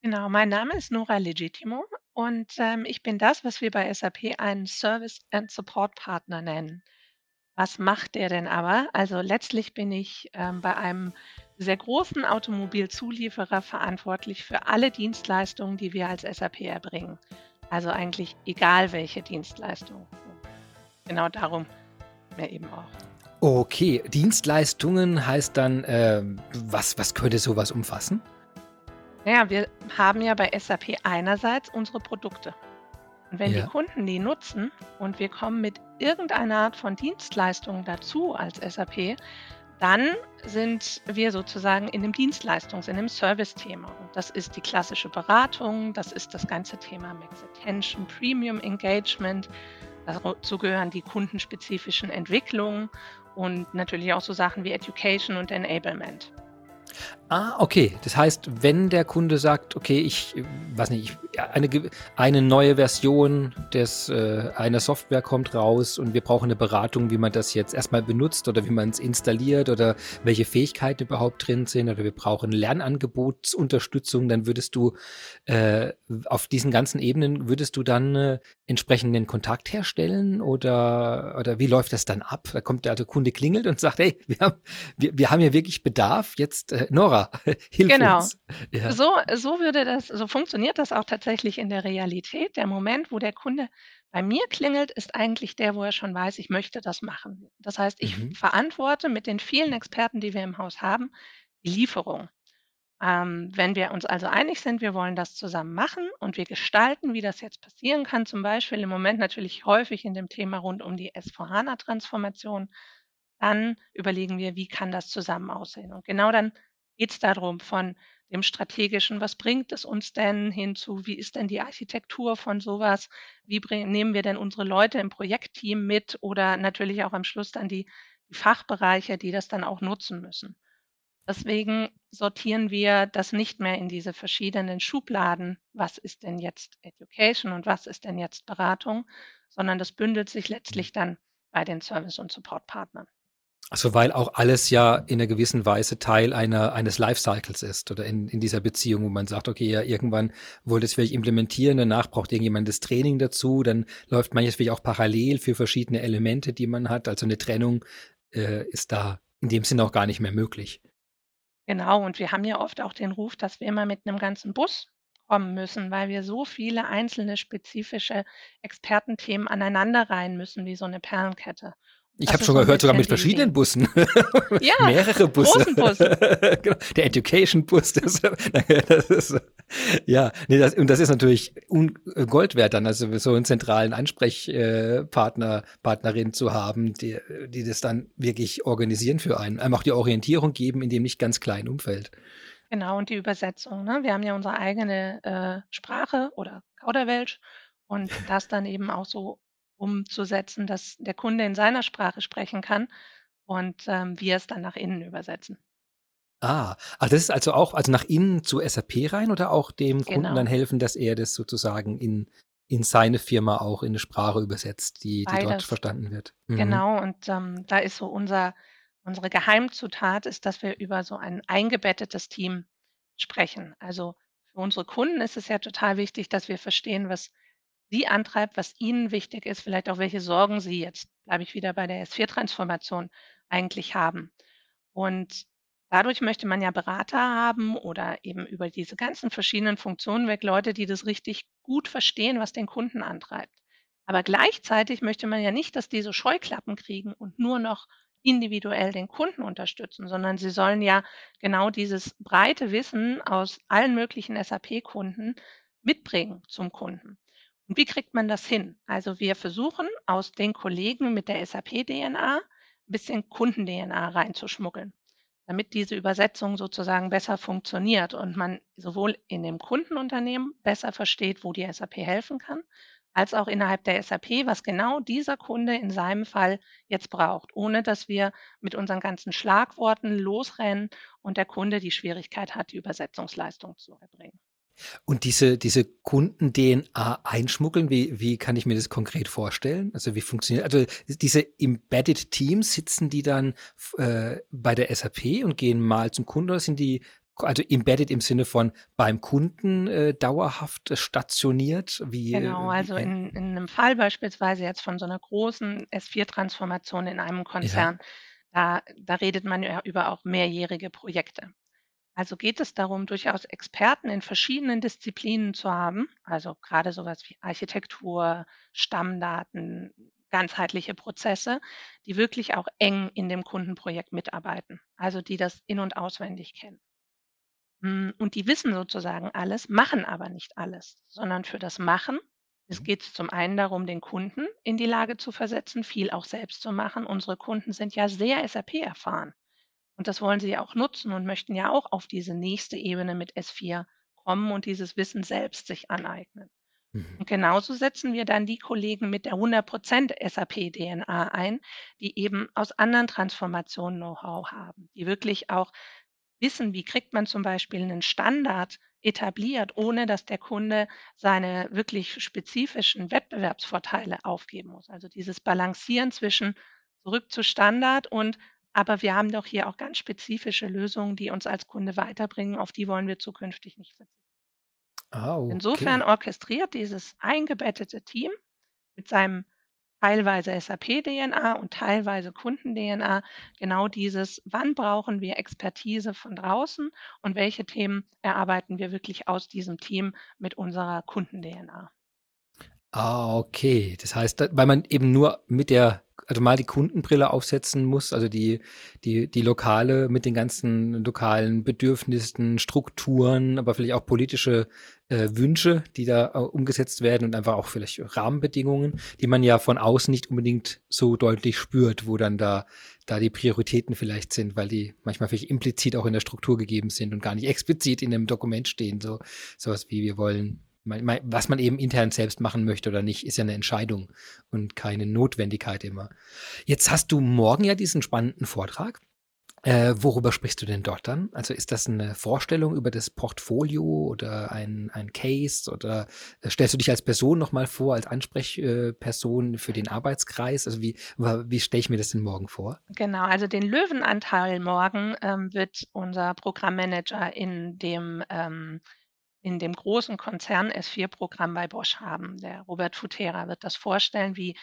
Genau, mein Name ist Nora Legitimo und ähm, ich bin das, was wir bei SAP einen Service and Support Partner nennen. Was macht der denn aber? Also letztlich bin ich ähm, bei einem sehr großen Automobilzulieferer verantwortlich für alle Dienstleistungen, die wir als SAP erbringen. Also eigentlich egal welche Dienstleistung genau darum mir eben auch. Okay, Dienstleistungen heißt dann, äh, was, was könnte sowas umfassen? Naja, wir haben ja bei SAP einerseits unsere Produkte. Und wenn ja. die Kunden die nutzen und wir kommen mit irgendeiner Art von Dienstleistung dazu als SAP, dann sind wir sozusagen in dem Dienstleistungs-, in dem Service-Thema. Und das ist die klassische Beratung, das ist das ganze Thema Max Attention, Premium Engagement, Dazu gehören die kundenspezifischen Entwicklungen und natürlich auch so Sachen wie Education und Enablement. Ah, okay. Das heißt, wenn der Kunde sagt, okay, ich weiß nicht, eine, eine neue Version des, äh, einer Software kommt raus und wir brauchen eine Beratung, wie man das jetzt erstmal benutzt oder wie man es installiert oder welche Fähigkeiten überhaupt drin sind oder wir brauchen Lernangebotsunterstützung, dann würdest du äh, auf diesen ganzen Ebenen, würdest du dann äh, entsprechenden Kontakt herstellen oder, oder wie läuft das dann ab? Da kommt der alte Kunde klingelt und sagt, hey, wir haben, wir, wir haben hier wirklich Bedarf, jetzt äh, Nora, [LAUGHS] hilf Genau. uns. Ja. So, so würde das, so funktioniert das auch tatsächlich in der Realität. Der Moment, wo der Kunde bei mir klingelt, ist eigentlich der, wo er schon weiß, ich möchte das machen. Das heißt, ich Mhm. verantworte mit den vielen Experten, die wir im Haus haben, die Lieferung. Ähm, wenn wir uns also einig sind, wir wollen das zusammen machen und wir gestalten, wie das jetzt passieren kann, zum Beispiel im Moment natürlich häufig in dem Thema rund um die S4HANA-Transformation, dann überlegen wir, wie kann das zusammen aussehen. Und genau dann geht es darum, von dem strategischen, was bringt es uns denn hinzu, wie ist denn die Architektur von sowas, wie bring, nehmen wir denn unsere Leute im Projektteam mit oder natürlich auch am Schluss dann die, die Fachbereiche, die das dann auch nutzen müssen. Deswegen sortieren wir das nicht mehr in diese verschiedenen Schubladen, was ist denn jetzt Education und was ist denn jetzt Beratung, sondern das bündelt sich letztlich dann bei den Service- und Support-Partnern. Also weil auch alles ja in einer gewissen Weise Teil einer, eines Lifecycles ist oder in, in dieser Beziehung, wo man sagt, okay, ja, irgendwann wollte es vielleicht implementieren, danach braucht irgendjemand das Training dazu, dann läuft manches vielleicht auch parallel für verschiedene Elemente, die man hat. Also eine Trennung äh, ist da in dem Sinne auch gar nicht mehr möglich. Genau, und wir haben ja oft auch den Ruf, dass wir immer mit einem ganzen Bus kommen müssen, weil wir so viele einzelne spezifische Expertenthemen aneinanderreihen müssen, wie so eine Perlenkette. Ich habe schon gehört, sogar mit verschiedenen Bussen. Ja, [LAUGHS] Mehrere Busse. Bus. [LAUGHS] genau. Der Education-Bus. Das, das ist, ja, nee, das, und das ist natürlich Gold wert dann, also so einen zentralen Ansprechpartner, Partnerin zu haben, die, die das dann wirklich organisieren für einen. Einem auch die Orientierung geben in dem nicht ganz kleinen Umfeld. Genau, und die Übersetzung. Ne? Wir haben ja unsere eigene äh, Sprache oder Kauderwelsch und das dann eben auch so umzusetzen, dass der Kunde in seiner Sprache sprechen kann und ähm, wir es dann nach innen übersetzen. Ah, ach, das ist also auch, also nach innen zu SAP rein oder auch dem Kunden dann genau. helfen, dass er das sozusagen in, in seine Firma auch in eine Sprache übersetzt, die, die dort verstanden wird. Mhm. Genau, und ähm, da ist so unser, unsere Geheimzutat, ist, dass wir über so ein eingebettetes Team sprechen. Also für unsere Kunden ist es ja total wichtig, dass wir verstehen, was Sie antreibt, was Ihnen wichtig ist, vielleicht auch welche Sorgen Sie jetzt, bleibe ich wieder bei der S4-Transformation, eigentlich haben. Und dadurch möchte man ja Berater haben oder eben über diese ganzen verschiedenen Funktionen weg Leute, die das richtig gut verstehen, was den Kunden antreibt. Aber gleichzeitig möchte man ja nicht, dass diese Scheuklappen kriegen und nur noch individuell den Kunden unterstützen, sondern sie sollen ja genau dieses breite Wissen aus allen möglichen SAP-Kunden mitbringen zum Kunden. Wie kriegt man das hin? Also wir versuchen aus den Kollegen mit der SAP-DNA ein bisschen Kunden-DNA reinzuschmuggeln, damit diese Übersetzung sozusagen besser funktioniert und man sowohl in dem Kundenunternehmen besser versteht, wo die SAP helfen kann, als auch innerhalb der SAP, was genau dieser Kunde in seinem Fall jetzt braucht, ohne dass wir mit unseren ganzen Schlagworten losrennen und der Kunde die Schwierigkeit hat, die Übersetzungsleistung zu erbringen. Und diese, diese Kunden-DNA einschmuggeln, wie, wie kann ich mir das konkret vorstellen? Also wie funktioniert, also diese Embedded Teams, sitzen die dann äh, bei der SAP und gehen mal zum Kunden oder sind die also embedded im Sinne von beim Kunden äh, dauerhaft stationiert? Wie, genau, äh, also in, in einem Fall beispielsweise jetzt von so einer großen S4-Transformation in einem Konzern, ja. da, da redet man ja über auch mehrjährige Projekte. Also geht es darum, durchaus Experten in verschiedenen Disziplinen zu haben, also gerade sowas wie Architektur, Stammdaten, ganzheitliche Prozesse, die wirklich auch eng in dem Kundenprojekt mitarbeiten, also die das in und auswendig kennen. Hm, und die wissen sozusagen alles, machen aber nicht alles, sondern für das Machen, es mhm. geht zum einen darum, den Kunden in die Lage zu versetzen, viel auch selbst zu machen. Unsere Kunden sind ja sehr SAP erfahren. Und das wollen sie ja auch nutzen und möchten ja auch auf diese nächste Ebene mit S4 kommen und dieses Wissen selbst sich aneignen. Mhm. Und genauso setzen wir dann die Kollegen mit der 100% SAP-DNA ein, die eben aus anderen Transformationen Know-how haben, die wirklich auch wissen, wie kriegt man zum Beispiel einen Standard etabliert, ohne dass der Kunde seine wirklich spezifischen Wettbewerbsvorteile aufgeben muss. Also dieses Balancieren zwischen zurück zu Standard und aber wir haben doch hier auch ganz spezifische Lösungen, die uns als Kunde weiterbringen. Auf die wollen wir zukünftig nicht verzichten. Ah, okay. Insofern orchestriert dieses eingebettete Team mit seinem teilweise SAP-DNA und teilweise Kunden-DNA genau dieses, wann brauchen wir Expertise von draußen und welche Themen erarbeiten wir wirklich aus diesem Team mit unserer Kunden-DNA. Ah, okay. Das heißt, weil man eben nur mit der also mal die Kundenbrille aufsetzen muss, also die, die, die Lokale mit den ganzen lokalen Bedürfnissen, Strukturen, aber vielleicht auch politische äh, Wünsche, die da äh, umgesetzt werden und einfach auch vielleicht Rahmenbedingungen, die man ja von außen nicht unbedingt so deutlich spürt, wo dann da, da die Prioritäten vielleicht sind, weil die manchmal vielleicht implizit auch in der Struktur gegeben sind und gar nicht [LAUGHS] explizit in einem Dokument stehen, so sowas wie wir wollen was man eben intern selbst machen möchte oder nicht, ist ja eine Entscheidung und keine Notwendigkeit immer. Jetzt hast du morgen ja diesen spannenden Vortrag. Äh, worüber sprichst du denn dort dann? Also ist das eine Vorstellung über das Portfolio oder ein, ein Case oder äh, stellst du dich als Person nochmal vor, als Ansprechperson für den Arbeitskreis? Also wie, wie stelle ich mir das denn morgen vor? Genau, also den Löwenanteil morgen ähm, wird unser Programmmanager in dem ähm, in dem großen Konzern S4-Programm bei Bosch haben. Der Robert Futera wird das vorstellen, wie,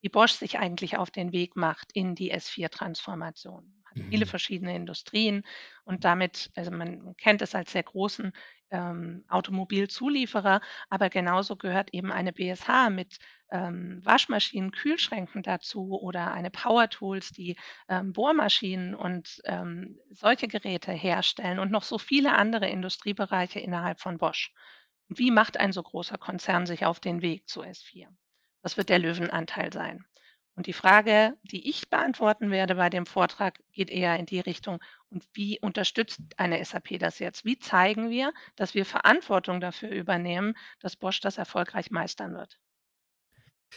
wie Bosch sich eigentlich auf den Weg macht in die S4-Transformation. Hat viele mhm. verschiedene Industrien und damit, also man kennt es als sehr großen ähm, Automobilzulieferer, aber genauso gehört eben eine BSH mit ähm, Waschmaschinen, Kühlschränken dazu oder eine Power Tools, die ähm, Bohrmaschinen und ähm, solche Geräte herstellen und noch so viele andere Industriebereiche innerhalb von Bosch. Wie macht ein so großer Konzern sich auf den Weg zu S4? Was wird der Löwenanteil sein? Und die Frage, die ich beantworten werde bei dem Vortrag, geht eher in die Richtung, und wie unterstützt eine SAP das jetzt? Wie zeigen wir, dass wir Verantwortung dafür übernehmen, dass Bosch das erfolgreich meistern wird?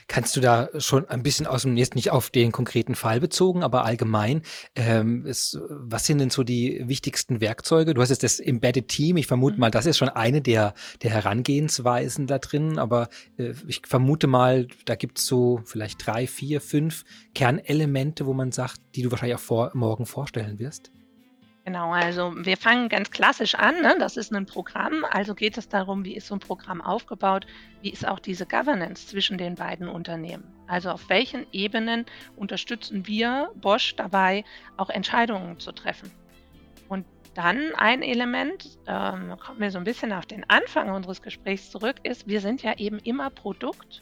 Kannst du da schon ein bisschen aus dem, jetzt nicht auf den konkreten Fall bezogen, aber allgemein, ähm, ist, was sind denn so die wichtigsten Werkzeuge? Du hast jetzt das Embedded Team, ich vermute mhm. mal, das ist schon eine der, der Herangehensweisen da drin, aber äh, ich vermute mal, da gibt es so vielleicht drei, vier, fünf Kernelemente, wo man sagt, die du wahrscheinlich auch vor, morgen vorstellen wirst. Genau, also wir fangen ganz klassisch an. Ne? Das ist ein Programm. Also geht es darum, wie ist so ein Programm aufgebaut? Wie ist auch diese Governance zwischen den beiden Unternehmen? Also auf welchen Ebenen unterstützen wir Bosch dabei, auch Entscheidungen zu treffen? Und dann ein Element, ähm, kommen wir so ein bisschen auf den Anfang unseres Gesprächs zurück, ist, wir sind ja eben immer Produkt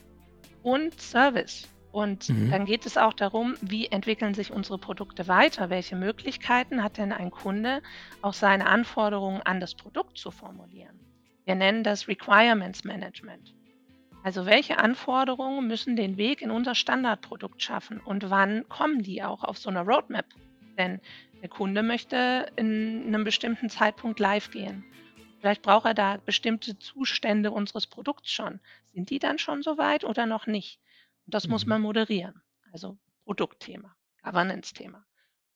und Service. Und mhm. dann geht es auch darum, wie entwickeln sich unsere Produkte weiter? Welche Möglichkeiten hat denn ein Kunde, auch seine Anforderungen an das Produkt zu formulieren? Wir nennen das Requirements Management. Also welche Anforderungen müssen den Weg in unser Standardprodukt schaffen und wann kommen die auch auf so eine Roadmap? Denn der Kunde möchte in einem bestimmten Zeitpunkt live gehen. Vielleicht braucht er da bestimmte Zustände unseres Produkts schon. Sind die dann schon soweit oder noch nicht? Das muss mhm. man moderieren. Also Produktthema, Governance-Thema.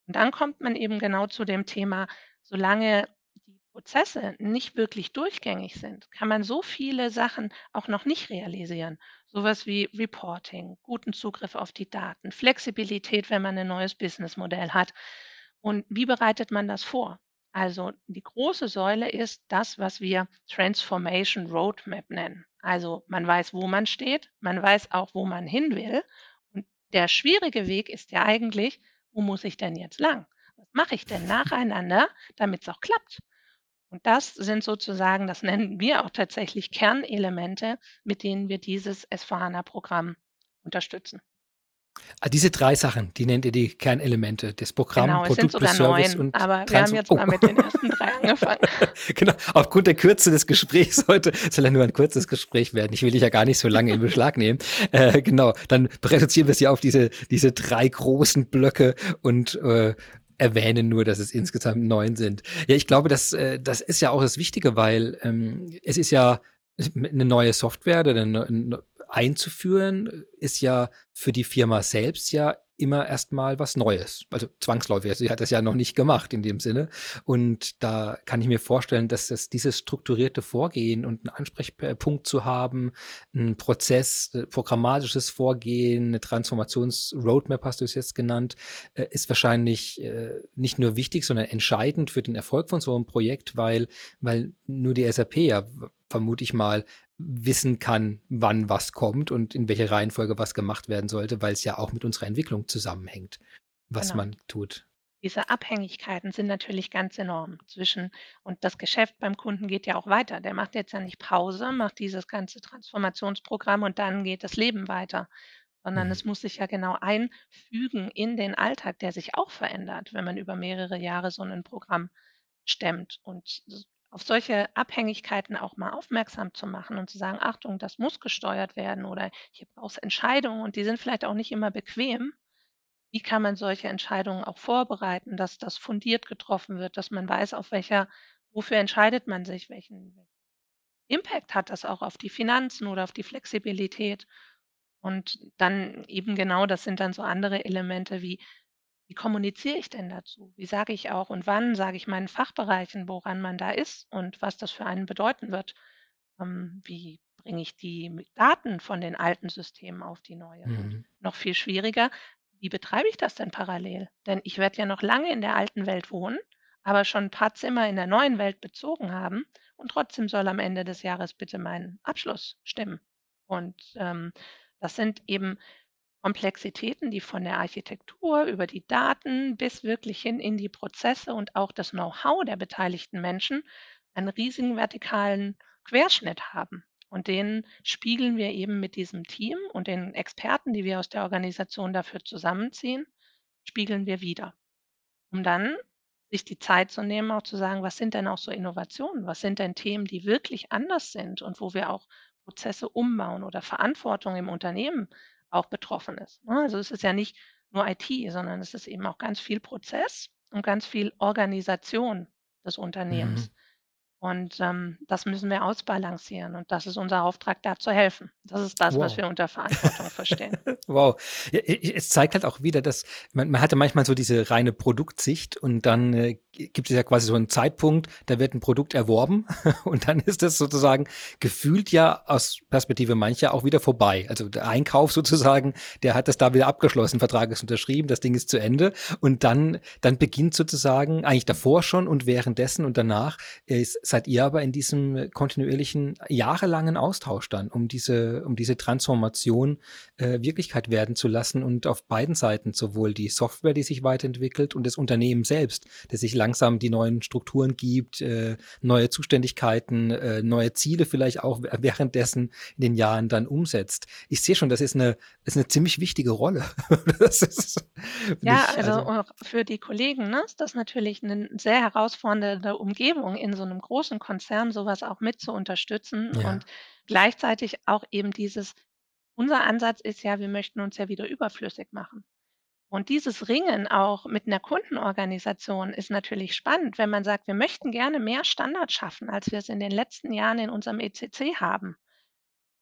Und dann kommt man eben genau zu dem Thema, solange die Prozesse nicht wirklich durchgängig sind, kann man so viele Sachen auch noch nicht realisieren. Sowas wie Reporting, guten Zugriff auf die Daten, Flexibilität, wenn man ein neues Businessmodell hat. Und wie bereitet man das vor? Also die große Säule ist das, was wir Transformation Roadmap nennen. Also man weiß, wo man steht, man weiß auch, wo man hin will. Und der schwierige Weg ist ja eigentlich, wo muss ich denn jetzt lang? Was mache ich denn nacheinander, damit es auch klappt? Und das sind sozusagen, das nennen wir auch tatsächlich Kernelemente, mit denen wir dieses S4HANA-Programm unterstützen. Ah, diese drei Sachen, die nennt ihr die Kernelemente des Programms, genau, Produkt sogar Service neun, und aber wir haben jetzt oh. mal mit den ersten drei [LAUGHS] angefangen. genau, aufgrund der Kürze des Gesprächs heute soll ja nur ein kurzes Gespräch werden. Ich will dich ja gar nicht so lange in Beschlag nehmen. [LAUGHS] Äh, genau, dann reduzieren wir es ja auf diese, diese drei großen Blöcke und äh, erwähnen nur, dass es insgesamt neun sind. Ja, ich glaube, das, äh, das ist ja auch das Wichtige, weil ähm, es ist ja eine neue Software oder eine, einzuführen, ist ja für die Firma selbst ja immer erstmal was Neues. Also zwangsläufig. Also sie hat das ja noch nicht gemacht in dem Sinne. Und da kann ich mir vorstellen, dass das dieses strukturierte Vorgehen und einen Ansprechpunkt zu haben, ein Prozess, äh, programmatisches Vorgehen, eine Transformations-Roadmap hast du es jetzt genannt, äh, ist wahrscheinlich äh, nicht nur wichtig, sondern entscheidend für den Erfolg von so einem Projekt, weil, weil nur die SAP ja vermute ich mal, wissen kann, wann was kommt und in welcher Reihenfolge was gemacht werden sollte, weil es ja auch mit unserer Entwicklung zusammenhängt, was genau. man tut. Diese Abhängigkeiten sind natürlich ganz enorm zwischen, und das Geschäft beim Kunden geht ja auch weiter. Der macht jetzt ja nicht Pause, macht dieses ganze Transformationsprogramm und dann geht das Leben weiter, sondern mhm. es muss sich ja genau einfügen in den Alltag, der sich auch verändert, wenn man über mehrere Jahre so ein Programm stemmt. Und auf solche Abhängigkeiten auch mal aufmerksam zu machen und zu sagen, Achtung, das muss gesteuert werden oder hier brauchst Entscheidungen und die sind vielleicht auch nicht immer bequem. Wie kann man solche Entscheidungen auch vorbereiten, dass das fundiert getroffen wird, dass man weiß, auf welcher, wofür entscheidet man sich, welchen Impact hat das auch auf die Finanzen oder auf die Flexibilität. Und dann eben genau, das sind dann so andere Elemente wie wie kommuniziere ich denn dazu? Wie sage ich auch und wann sage ich meinen Fachbereichen, woran man da ist und was das für einen bedeuten wird? Ähm, wie bringe ich die Daten von den alten Systemen auf die neue? Mhm. noch viel schwieriger, wie betreibe ich das denn parallel? Denn ich werde ja noch lange in der alten Welt wohnen, aber schon ein paar Zimmer in der neuen Welt bezogen haben und trotzdem soll am Ende des Jahres bitte mein Abschluss stimmen. Und ähm, das sind eben Komplexitäten, die von der Architektur über die Daten bis wirklich hin in die Prozesse und auch das Know-how der beteiligten Menschen einen riesigen vertikalen Querschnitt haben. Und den spiegeln wir eben mit diesem Team und den Experten, die wir aus der Organisation dafür zusammenziehen, spiegeln wir wieder. Um dann sich die Zeit zu nehmen, auch zu sagen, was sind denn auch so Innovationen? Was sind denn Themen, die wirklich anders sind und wo wir auch Prozesse umbauen oder Verantwortung im Unternehmen auch betroffen ist. Ne? Also es ist ja nicht nur IT, sondern es ist eben auch ganz viel Prozess und ganz viel Organisation des Unternehmens. Mhm. Und ähm, das müssen wir ausbalancieren. Und das ist unser Auftrag, da zu helfen. Das ist das, wow. was wir unter Verantwortung verstehen. [LAUGHS] wow. Ja, es zeigt halt auch wieder, dass man, man hatte manchmal so diese reine Produktsicht und dann äh, gibt es ja quasi so einen Zeitpunkt, da wird ein Produkt erworben [LAUGHS] und dann ist das sozusagen gefühlt ja aus Perspektive mancher auch wieder vorbei. Also der Einkauf sozusagen, der hat das da wieder abgeschlossen, Vertrag ist unterschrieben, das Ding ist zu Ende und dann, dann beginnt sozusagen eigentlich davor schon und währenddessen und danach ist seid ihr aber in diesem kontinuierlichen, jahrelangen Austausch dann, um diese, um diese Transformation äh, Wirklichkeit werden zu lassen und auf beiden Seiten sowohl die Software, die sich weiterentwickelt und das Unternehmen selbst, das sich langsam die neuen Strukturen gibt, äh, neue Zuständigkeiten, äh, neue Ziele vielleicht auch währenddessen in den Jahren dann umsetzt. Ich sehe schon, das ist eine, ist eine ziemlich wichtige Rolle. [LAUGHS] ist ja, nicht, also, also für die Kollegen ne, ist das natürlich eine sehr herausfordernde Umgebung in so einem großen großen Konzern sowas auch mit zu unterstützen Ja. und gleichzeitig auch eben dieses unser Ansatz ist ja, wir möchten uns ja wieder überflüssig machen. Und dieses Ringen auch mit einer Kundenorganisation ist natürlich spannend, wenn man sagt, wir möchten gerne mehr Standard schaffen, als wir es in den letzten Jahren in unserem ECC haben.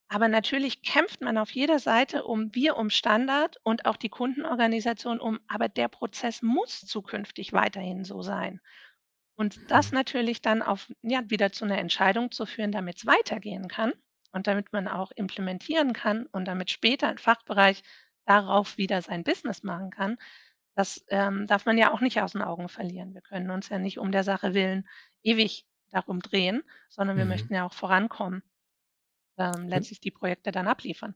Aber natürlich kämpft man auf jeder Seite um wir um Standard und auch die Kundenorganisation um, aber der Prozess muss zukünftig weiterhin so sein. Und das mhm. natürlich dann auf, ja, wieder zu einer Entscheidung zu führen, damit es weitergehen kann und damit man auch implementieren kann und damit später ein Fachbereich darauf wieder sein Business machen kann, das ähm, darf man ja auch nicht aus den Augen verlieren. Wir können uns ja nicht um der Sache willen ewig darum drehen, sondern wir mhm. möchten ja auch vorankommen, ähm, letztlich die Projekte dann abliefern.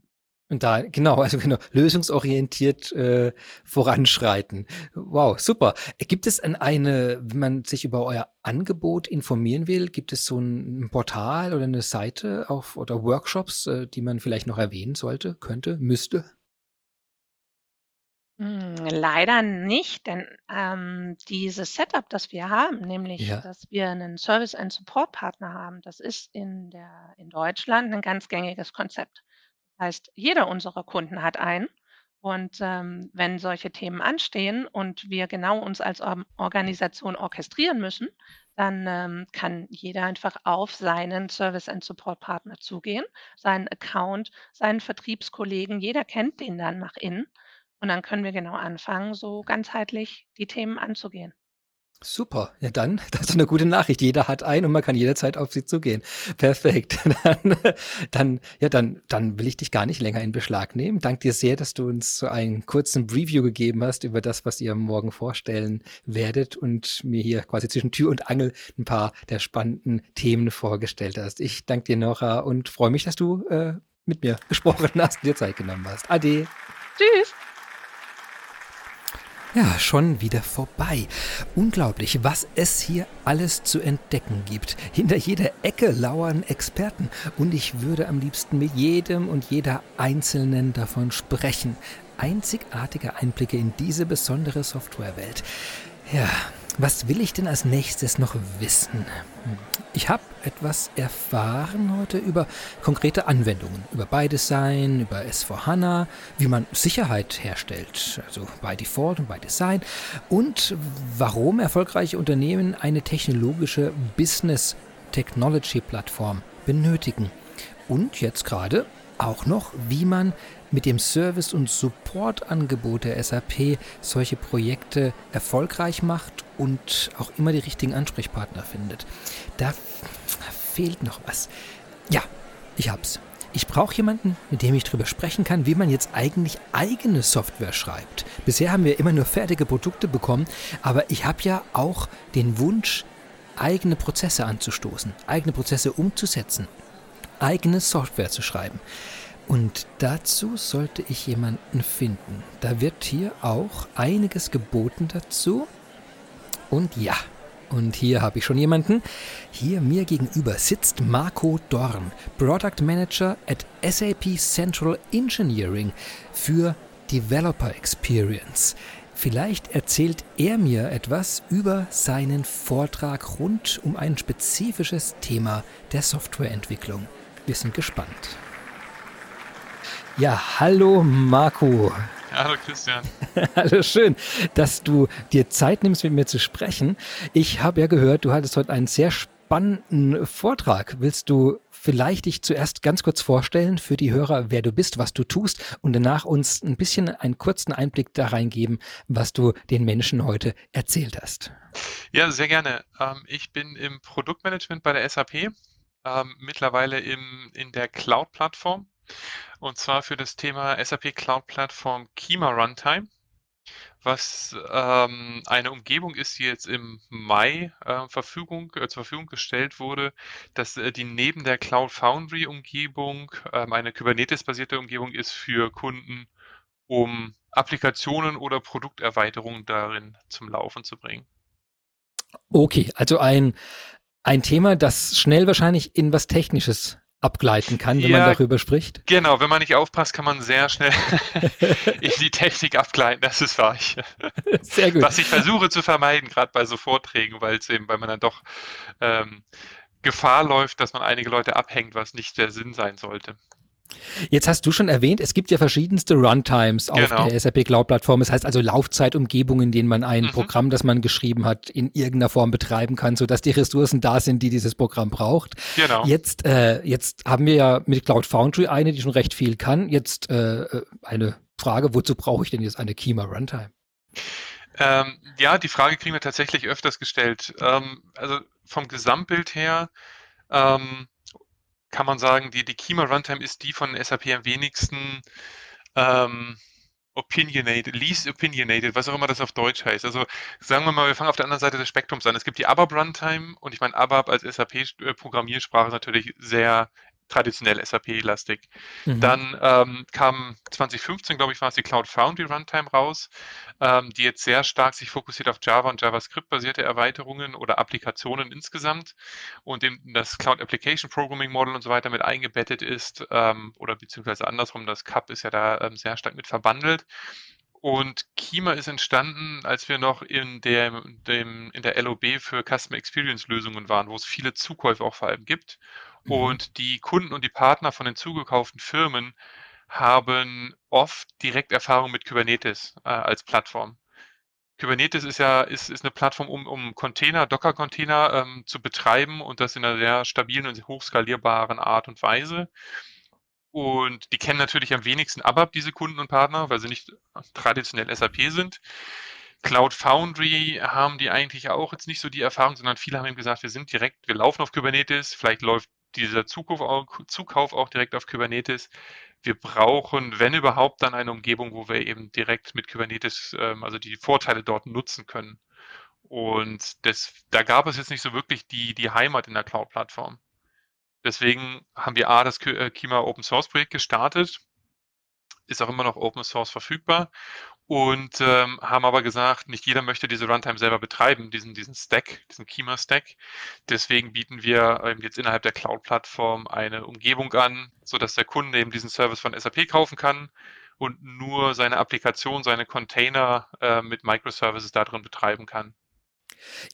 Und da, genau, also genau, lösungsorientiert äh, voranschreiten. Wow, super. Gibt es eine, wenn man sich über euer Angebot informieren will, gibt es so ein Portal oder eine Seite auf, oder Workshops, äh, die man vielleicht noch erwähnen sollte, könnte, müsste? Hm, leider nicht, denn, ähm, dieses Setup, das wir haben, nämlich, Ja. dass wir einen Service and Support Partner haben, das ist in der in Deutschland ein ganz gängiges Konzept. Heißt, jeder unserer Kunden hat einen und, ähm, wenn solche Themen anstehen und wir genau uns als Organisation orchestrieren müssen, dann, ähm, kann jeder einfach auf seinen Service and Support Partner zugehen, seinen Account, seinen Vertriebskollegen, jeder kennt den dann nach innen und dann können wir genau anfangen, so ganzheitlich die Themen anzugehen. Super. Ja, dann, [LAUGHS] das ist eine gute Nachricht. Jeder hat einen und man kann jederzeit auf sie zugehen. Perfekt. [LAUGHS] Dann, dann, ja, dann, dann will ich dich gar nicht länger in Beschlag nehmen. Dank dir sehr, dass du uns so einen kurzen Review gegeben hast über das, was ihr morgen vorstellen werdet und mir hier quasi zwischen Tür und Angel ein paar der spannenden Themen vorgestellt hast. Ich danke dir, Nora, und freue mich, dass du äh, mit mir gesprochen hast und dir Zeit genommen hast. Ade. Tschüss. Ja, schon wieder vorbei. Unglaublich, was es hier alles zu entdecken gibt. Hinter jeder Ecke lauern Experten und ich würde am liebsten mit jedem und jeder Einzelnen davon sprechen. Einzigartige Einblicke in diese besondere Softwarewelt. Ja, was will ich denn als nächstes noch wissen? Ich habe etwas erfahren heute über konkrete Anwendungen, über ByDesign, über S4HANA, wie man Sicherheit herstellt, also by Default und by Design und warum erfolgreiche Unternehmen eine technologische Business Technology Plattform benötigen. Und jetzt gerade auch noch, wie man mit dem Service- und Supportangebot der SAP solche Projekte erfolgreich macht und auch immer die richtigen Ansprechpartner findet. Da fehlt noch was. Ja, ich hab's. Ich brauche jemanden, mit dem ich darüber sprechen kann, wie man jetzt eigentlich eigene Software schreibt. Bisher haben wir immer nur fertige Produkte bekommen, aber ich habe ja auch den Wunsch, eigene Prozesse anzustoßen, eigene Prozesse umzusetzen, eigene Software zu schreiben. Und dazu sollte ich jemanden finden. Da wird hier auch einiges geboten dazu. Und ja, und hier habe ich schon jemanden. Hier mir gegenüber sitzt Marco Dorn, Product Manager at SAP Central Engineering für Developer Experience. Vielleicht erzählt er mir etwas über seinen Vortrag rund um ein spezifisches Thema der Softwareentwicklung. Wir sind gespannt. Ja, hallo Marco. Hallo Christian. [LAUGHS] hallo, schön, dass du dir Zeit nimmst, mit mir zu sprechen. Ich habe ja gehört, du hattest heute einen sehr spannenden Vortrag. Willst du vielleicht dich zuerst ganz kurz vorstellen für die Hörer, wer du bist, was du tust und danach uns ein bisschen einen kurzen Einblick da reingeben, was du den Menschen heute erzählt hast? Ja, sehr gerne. Ähm, ich bin im Produktmanagement bei der SAP, ähm, mittlerweile im, in der Cloud-Plattform und zwar für das Thema SAP Cloud Plattform Kima Runtime, was ähm, eine Umgebung ist, die jetzt im Mai äh, Verfügung, äh, zur Verfügung gestellt wurde, dass äh, die neben der Cloud Foundry Umgebung ähm, eine Kubernetes-basierte Umgebung ist für Kunden, um Applikationen oder Produkterweiterungen darin zum Laufen zu bringen. Okay, also ein, ein Thema, das schnell wahrscheinlich in was Technisches abgleiten kann, wenn ja, man darüber spricht. Genau, wenn man nicht aufpasst, kann man sehr schnell [LAUGHS] in die Technik abgleiten, das ist wahr. [LAUGHS] Sehr gut. Was ich versuche zu vermeiden, gerade bei so Vorträgen, weil es eben, weil man dann doch ähm, Gefahr läuft, dass man einige Leute abhängt, was nicht der Sinn sein sollte. Jetzt hast du schon erwähnt, es gibt ja verschiedenste Runtimes auf genau. der SAP Cloud Plattform. Das heißt also Laufzeitumgebungen, in denen man ein mhm. Programm, das man geschrieben hat, in irgendeiner Form betreiben kann, sodass die Ressourcen da sind, die dieses Programm braucht. Genau. Jetzt, äh, jetzt haben wir ja mit Cloud Foundry eine, die schon recht viel kann. Jetzt äh, äh eine Frage, wozu brauche ich denn jetzt eine Kima Runtime? Ähm, ja, die Frage kriegen wir tatsächlich öfters gestellt. Ähm, also vom Gesamtbild her ähm, kann man sagen, die, die Kima Runtime ist die von SAP am wenigsten ähm, opinionated, least opinionated, was auch immer das auf Deutsch heißt. Also sagen wir mal, wir fangen auf der anderen Seite des Spektrums an. Es gibt die ABAP Runtime und ich meine, ABAP als SAP-Programmiersprache ist natürlich sehr traditionell SAP-lastig. Mhm. Dann ähm, kam 2015, glaube ich, war es die Cloud Foundry Runtime raus, ähm, die jetzt sehr stark sich fokussiert auf Java und JavaScript-basierte Erweiterungen oder Applikationen insgesamt und in das Cloud Application Programming Model und so weiter mit eingebettet ist ähm, oder beziehungsweise andersrum, das CAP ist ja da ähm, sehr stark mit verbandelt. Und Kima ist entstanden, als wir noch in der, dem, in der LOB für Customer Experience Lösungen waren, wo es viele Zukäufe auch vor allem gibt. Mhm. Und die Kunden und die Partner von den zugekauften Firmen haben oft direkt Erfahrung mit Kubernetes äh, als Plattform. Kubernetes ist ja ist, ist eine Plattform, um, um Container, Docker-Container ähm, zu betreiben und das in einer sehr stabilen und hochskalierbaren Art und Weise. Und die kennen natürlich am wenigsten ABAP, diese Kunden und Partner, weil sie nicht traditionell SAP sind. Cloud Foundry haben die eigentlich auch jetzt nicht so die Erfahrung, sondern viele haben eben gesagt, wir sind direkt, wir laufen auf Kubernetes, vielleicht läuft dieser Zukauf auch, direkt auf Kubernetes. Wir brauchen, wenn überhaupt, dann eine Umgebung, wo wir eben direkt mit Kubernetes, ähm, also die Vorteile dort nutzen können. Und das, da gab es jetzt nicht so wirklich die, die Heimat in der Cloud-Plattform. Deswegen haben wir A, das äh, Kima Open Source Projekt gestartet, ist auch immer noch Open Source verfügbar und ähm, haben aber gesagt, nicht jeder möchte diese Runtime selber betreiben, diesen, diesen Stack, diesen Kima-Stack. Deswegen bieten wir ähm, jetzt innerhalb der Cloud-Plattform eine Umgebung an, sodass der Kunde eben diesen Service von SAP kaufen kann und nur seine Applikation, seine Container äh, mit Microservices darin betreiben kann.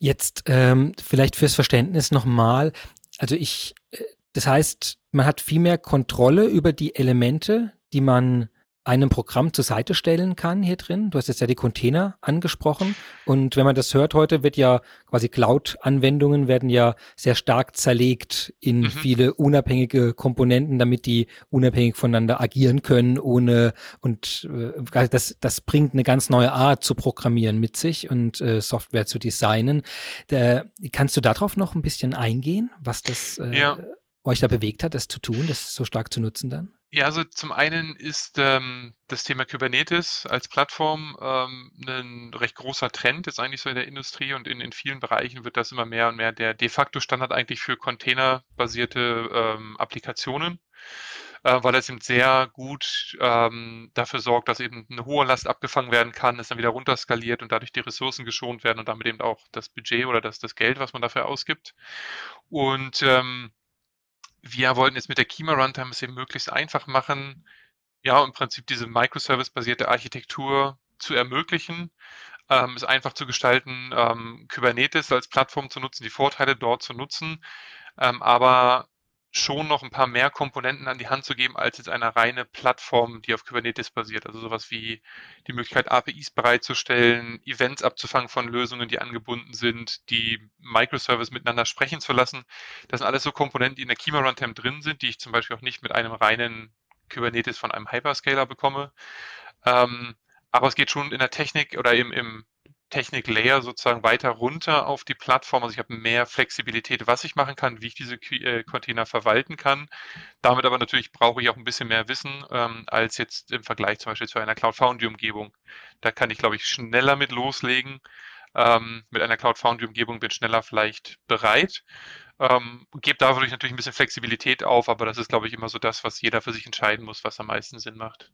Jetzt ähm, vielleicht fürs Verständnis nochmal. Also ich, äh, das heißt, man hat viel mehr Kontrolle über die Elemente, die man einem Programm zur Seite stellen kann hier drin. Du hast jetzt ja die Container angesprochen. Und wenn man das hört heute, wird ja quasi Cloud-Anwendungen werden ja sehr stark zerlegt in mhm. viele unabhängige Komponenten, damit die unabhängig voneinander agieren können, ohne und äh, das, das bringt eine ganz neue Art zu programmieren mit sich und äh, Software zu designen. Da, kannst du darauf noch ein bisschen eingehen, was das äh, ja. Euch da bewegt hat, das zu tun, das so stark zu nutzen dann? Ja, also zum einen ist ähm, das Thema Kubernetes als Plattform ähm, ein recht großer Trend jetzt eigentlich so in der Industrie und in, in vielen Bereichen wird das immer mehr und mehr der de facto Standard eigentlich für containerbasierte ähm, Applikationen, äh, weil es eben sehr gut ähm, dafür sorgt, dass eben eine hohe Last abgefangen werden kann, es dann wieder runterskaliert und dadurch die Ressourcen geschont werden und damit eben auch das Budget oder das, das Geld, was man dafür ausgibt. Und ähm, wir wollten jetzt mit der Kima Runtime es eben möglichst einfach machen, ja, im Prinzip diese Microservice-basierte Architektur zu ermöglichen, ähm, es einfach zu gestalten, ähm, Kubernetes als Plattform zu nutzen, die Vorteile dort zu nutzen, ähm, aber schon noch ein paar mehr Komponenten an die Hand zu geben, als jetzt eine reine Plattform, die auf Kubernetes basiert. Also sowas wie die Möglichkeit, APIs bereitzustellen, Events abzufangen von Lösungen, die angebunden sind, die Microservice miteinander sprechen zu lassen. Das sind alles so Komponenten, die in der Kima Runtime drin sind, die ich zum Beispiel auch nicht mit einem reinen Kubernetes von einem Hyperscaler bekomme. Ähm, aber es geht schon in der Technik oder im, im Technik-Layer sozusagen weiter runter auf die Plattform. Also ich habe mehr Flexibilität, was ich machen kann, wie ich diese äh, Container verwalten kann. Damit aber natürlich brauche ich auch ein bisschen mehr Wissen ähm, als jetzt im Vergleich zum Beispiel zu einer Cloud Foundry-Umgebung. Da kann ich, glaube ich, schneller mit loslegen. Ähm, mit einer Cloud Foundry-Umgebung bin schneller vielleicht bereit. Ähm, gebe dadurch natürlich ein bisschen Flexibilität auf, aber das ist, glaube ich, immer so das, was jeder für sich entscheiden muss, was am meisten Sinn macht.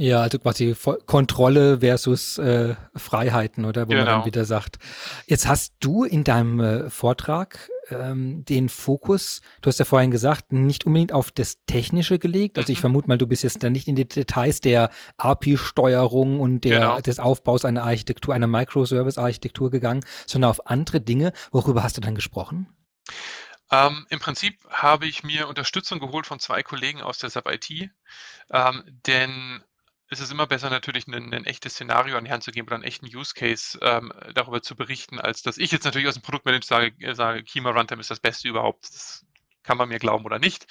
Ja, also quasi Kontrolle versus äh, Freiheiten, oder? Wo genau. man dann wieder sagt. Jetzt hast du in deinem äh, Vortrag ähm, den Fokus, du hast ja vorhin gesagt, nicht unbedingt auf das Technische gelegt. Also mhm. ich vermute mal, du bist jetzt dann nicht in die Details der API-Steuerung und der, genau. des Aufbaus einer Architektur, einer Microservice-Architektur gegangen, sondern auf andere Dinge. Worüber hast du dann gesprochen? Ähm, Im Prinzip habe ich mir Unterstützung geholt von zwei Kollegen aus der SAP IT, ähm, denn es ist immer besser, natürlich ein 'nen echtes Szenario an die Hand zu geben oder einen echten Use Case, ähm, darüber zu berichten, als dass ich jetzt natürlich aus dem Produktmanagement sage äh, sage: „Kima Runtime ist das Beste überhaupt.“ Das kann man mir glauben oder nicht.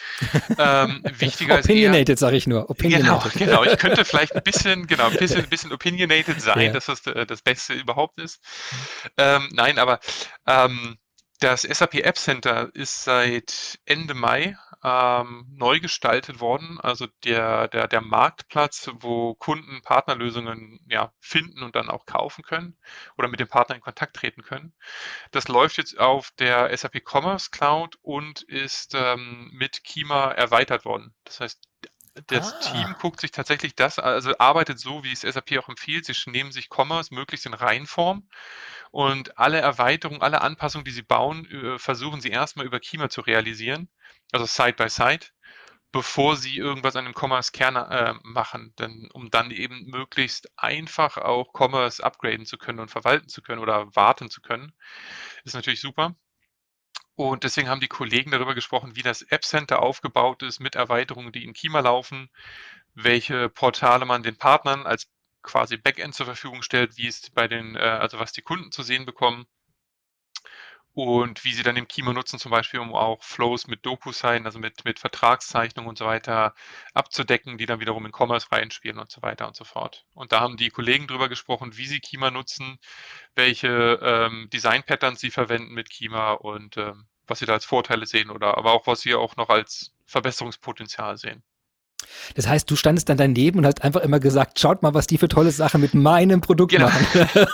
Ähm, [LAUGHS] wichtiger opinionated, sage ich nur. Opinionated. Genau, genau. Ich könnte vielleicht ein bisschen, genau, ein bisschen, ein [LAUGHS] bisschen opinionated sein, ja. dass das äh, das Beste überhaupt ist. Ähm, nein, aber ähm, das SAP App Center ist seit Ende Mai ähm, neu gestaltet worden. Also der, der, der Marktplatz, wo Kunden Partnerlösungen ja, finden und dann auch kaufen können oder mit dem Partner in Kontakt treten können. Das läuft jetzt auf der SAP Commerce Cloud und ist ähm, mit Kima erweitert worden. Das heißt, das ah. Team guckt sich tatsächlich das, also arbeitet so, wie es SAP auch empfiehlt. Sie nehmen sich Commerce möglichst in Reihenform und alle Erweiterungen, alle Anpassungen, die sie bauen, äh, versuchen sie erstmal über Kima zu realisieren, also Side by Side, bevor sie irgendwas an dem Commerce-Kern äh, machen, denn, um dann eben möglichst einfach auch Commerce upgraden zu können und verwalten zu können oder warten zu können. Ist natürlich super. Und deswegen haben die Kollegen darüber gesprochen, wie das App Center aufgebaut ist mit Erweiterungen, die in Kima laufen, welche Portale man den Partnern als quasi Backend zur Verfügung stellt, wie es bei den, äh, also was die Kunden zu sehen bekommen und wie sie dann im Kima nutzen, zum Beispiel, um auch Flows mit DocuSign, also mit, mit Vertragszeichnungen und so weiter abzudecken, die dann wiederum in Commerce reinspielen und so weiter und so fort. Und da haben die Kollegen drüber gesprochen, wie sie Kima nutzen, welche ähm, Design-Patterns sie verwenden mit Kima und ähm, was Sie da als Vorteile sehen oder aber auch was Sie auch noch als Verbesserungspotenzial sehen. Das heißt, du standest dann daneben und hast einfach immer gesagt, schaut mal, was die für tolle Sachen mit meinem Produkt genau. machen. [LAUGHS]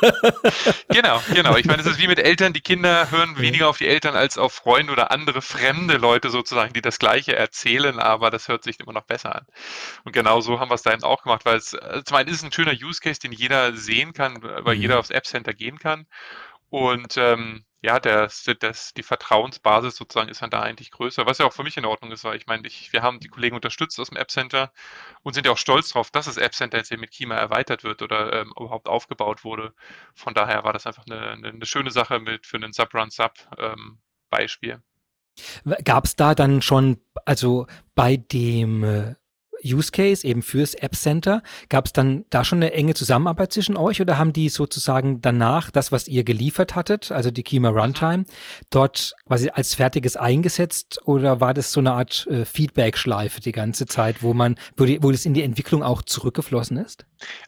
genau, genau. Ich meine, es ist wie mit Eltern, die Kinder hören weniger auf die Eltern als auf Freunde oder andere fremde Leute sozusagen, die das Gleiche erzählen, aber das hört sich immer noch besser an. Und genau so haben wir es da eben auch gemacht, weil es, äh, zum einen ist es ein schöner Use Case, den jeder sehen kann, weil mhm. jeder aufs App Center gehen kann. Und ähm, ja, das, das, die Vertrauensbasis sozusagen ist dann da eigentlich größer, was ja auch für mich in Ordnung ist, weil ich meine, ich, wir haben die Kollegen unterstützt aus dem App Center und sind ja auch stolz darauf, dass das App Center jetzt eben mit Kima erweitert wird oder ähm, überhaupt aufgebaut wurde. Von daher war das einfach eine, eine, eine schöne Sache mit für einen Sub-Run-Sub-Beispiel. Ähm, Gab es da dann schon, also bei dem äh, Use Case eben fürs App Center. Gab es dann da schon eine enge Zusammenarbeit zwischen euch oder haben die sozusagen danach das, was ihr geliefert hattet, also die Kima Runtime, dort quasi als fertiges eingesetzt oder war das so eine Art äh, Feedback-Schleife die ganze Zeit, wo man, wo, die, wo das in die Entwicklung auch zurückgeflossen ist?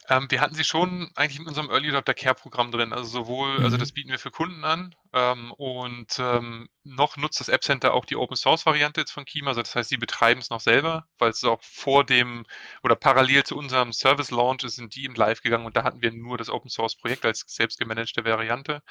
Ähm, wir hatten sie schon eigentlich in unserem Early Adopter Care Programm drin, also sowohl, also mhm. also das bieten wir für Kunden an ähm, und ähm, noch nutzt das App Center auch die Open Source Variante jetzt von Kima, also das heißt, sie betreiben es noch selber, weil es auch vor dem oder parallel zu unserem Service Launch sind die im Live gegangen und da hatten wir nur das Open Source Projekt als selbst gemanagte Variante.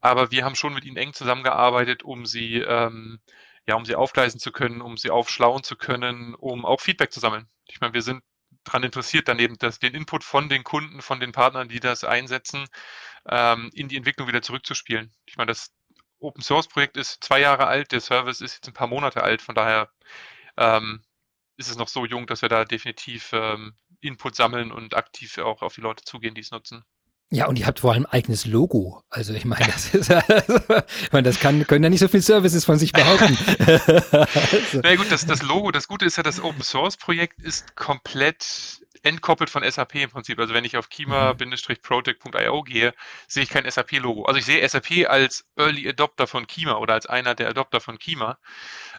Aber wir haben schon mit ihnen eng zusammengearbeitet, um sie ähm, ja, um sie aufgleisen zu können, um sie aufschlauen zu können, um auch Feedback zu sammeln. Ich meine, wir sind daran interessiert, dann eben das, den Input von den Kunden, von den Partnern, die das einsetzen, ähm, in die Entwicklung wieder zurückzuspielen. Ich meine, das Open Source Projekt ist zwei Jahre alt, der Service ist jetzt ein paar Monate alt, von daher ähm, ist es noch so jung, dass wir da definitiv ähm, Input sammeln und aktiv auch auf die Leute zugehen, die es nutzen. Ja, und ihr habt vor allem ein eigenes Logo. Also ich meine, das ist, also, ich meine, das kann, können ja nicht so viele Services von sich behaupten. [LAUGHS] also. Na ja, gut, das, das Logo, das Gute ist ja, das Open Source Projekt ist komplett entkoppelt von SAP im Prinzip. Also wenn ich auf kima-project.io gehe, sehe ich kein SAP-Logo. Also ich sehe SAP als Early Adopter von Kima oder als einer der Adopter von Kima.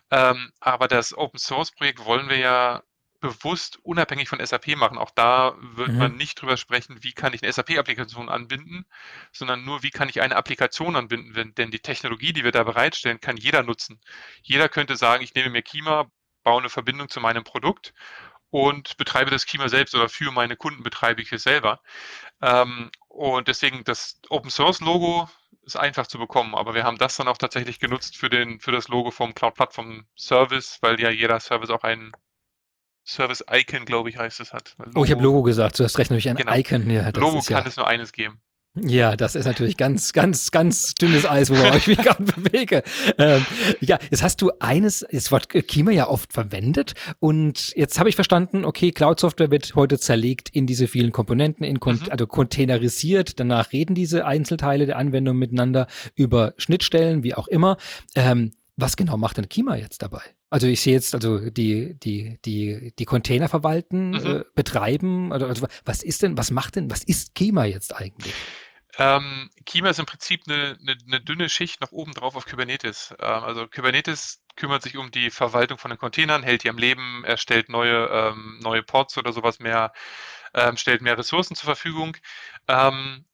Ähm, aber das Open Source Projekt wollen wir ja bewusst unabhängig von SAP machen. Auch da wird mhm. man nicht drüber sprechen, wie kann ich eine SAP-Applikation anbinden, sondern nur, wie kann ich eine Applikation anbinden. Denn die Technologie, die wir da bereitstellen, kann jeder nutzen. Jeder könnte sagen, ich nehme mir Kima, baue eine Verbindung zu meinem Produkt und betreibe das Klima selbst oder für meine Kunden betreibe ich es selber. Ähm, und deswegen das Open Source Logo ist einfach zu bekommen, aber wir haben das dann auch tatsächlich genutzt für den für das Logo vom Cloud Plattform Service, weil ja jeder Service auch einen Service Icon, glaube ich, heißt es hat. Logo, oh, ich habe Logo gesagt. Du hast recht, nämlich ein genau. Icon. Ja, Logo kann ja. es nur eines geben. Ja, das ist natürlich ganz, ganz, ganz dünnes Eis, wo ich mich gerade bewege. Ähm, ja, jetzt hast du eines, das Wort Kima ja oft verwendet und jetzt habe ich verstanden, okay, Cloud-Software wird heute zerlegt in diese vielen Komponenten, in mhm. also containerisiert. Danach reden diese Einzelteile der Anwendung miteinander über Schnittstellen, wie auch immer. Ähm, was genau macht denn Kima jetzt dabei? Also ich sehe jetzt also die die die die Container verwalten, mhm. äh, betreiben. Also, also was ist denn, was macht denn, was ist Kima jetzt eigentlich? Ähm, Kima ist im Prinzip eine, eine, eine, dünne Schicht noch oben drauf auf Kubernetes. Ähm, also Kubernetes kümmert sich um die Verwaltung von den Containern, hält die am Leben, erstellt neue, ähm, neue Pods oder sowas mehr, ähm, stellt mehr Ressourcen zur Verfügung. Ähm,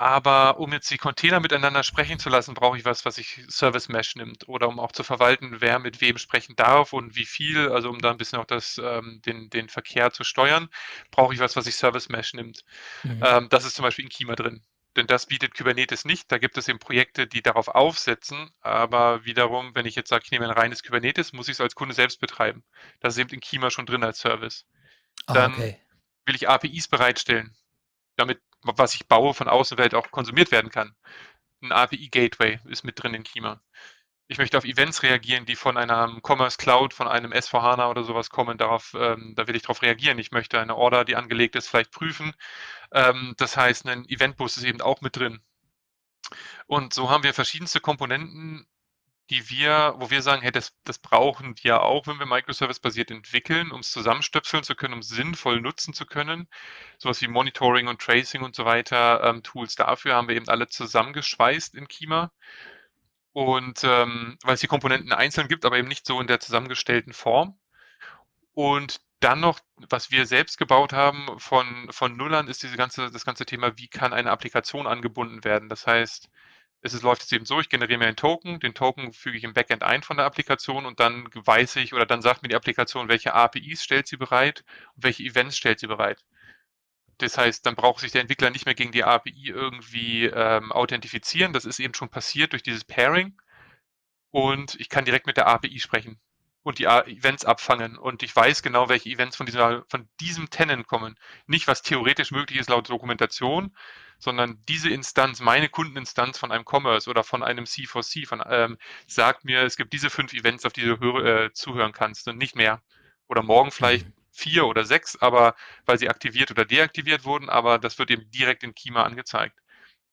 aber um jetzt die Container miteinander sprechen zu lassen, brauche ich was, was sich Service Mesh nimmt oder um auch zu verwalten, wer mit wem sprechen darf und wie viel, also um da ein bisschen auch das, ähm, den, den Verkehr zu steuern, brauche ich was, was sich Service Mesh nimmt. Mhm. Ähm, das ist zum Beispiel in Kima drin. Denn das bietet Kubernetes nicht. Da gibt es eben Projekte, die darauf aufsetzen. Aber wiederum, wenn ich jetzt sage, ich nehme ein reines Kubernetes, muss ich es als Kunde selbst betreiben. Das ist eben in Kima schon drin als Service. Ah, Dann okay. will ich APIs bereitstellen, damit was ich baue, von Außenwelt auch konsumiert werden kann. Ein API-Gateway ist mit drin in Kima. Ich möchte auf Events reagieren, die von einer Commerce Cloud, von einem S4HANA oder sowas kommen. Darauf, ähm, da will ich darauf reagieren. Ich möchte eine Order, die angelegt ist, vielleicht prüfen. Ähm, das heißt, ein Eventbus ist eben auch mit drin. Und so haben wir verschiedenste Komponenten, die wir, wo wir sagen, hey, das, das brauchen wir auch, wenn wir Microservice-basiert entwickeln, um es zusammenstöpseln zu können, um sinnvoll nutzen zu können. Sowas wie Monitoring und Tracing und so weiter, ähm, Tools dafür haben wir eben alle zusammengeschweißt in Kima. Und ähm, weil es die Komponenten einzeln gibt, aber eben nicht so in der zusammengestellten Form. Und dann noch, was wir selbst gebaut haben von, von Null an, ist diese ganze, das ganze Thema, wie kann eine Applikation angebunden werden. Das heißt, es läuft jetzt eben so, ich generiere mir einen Token, den Token füge ich im Backend ein von der Applikation und dann weiß ich oder dann sagt mir die Applikation, welche APIs stellt sie bereit und welche Events stellt sie bereit. Das heißt, dann braucht sich der Entwickler nicht mehr gegen die API irgendwie ähm, authentifizieren. Das ist eben schon passiert durch dieses Pairing. Und ich kann direkt mit der API sprechen und die Events abfangen. Und ich weiß genau, welche Events von, dieser, von diesem Tenant kommen. Nicht, was theoretisch möglich ist laut Dokumentation, sondern diese Instanz, meine Kundeninstanz von einem Commerce oder von einem C4C, von, ähm, sagt mir, es gibt diese fünf Events, auf die du hör, äh, zuhören kannst und nicht mehr. Oder morgen vielleicht mhm. vier oder sechs, aber weil sie aktiviert oder deaktiviert wurden, aber das wird eben direkt in Kima angezeigt.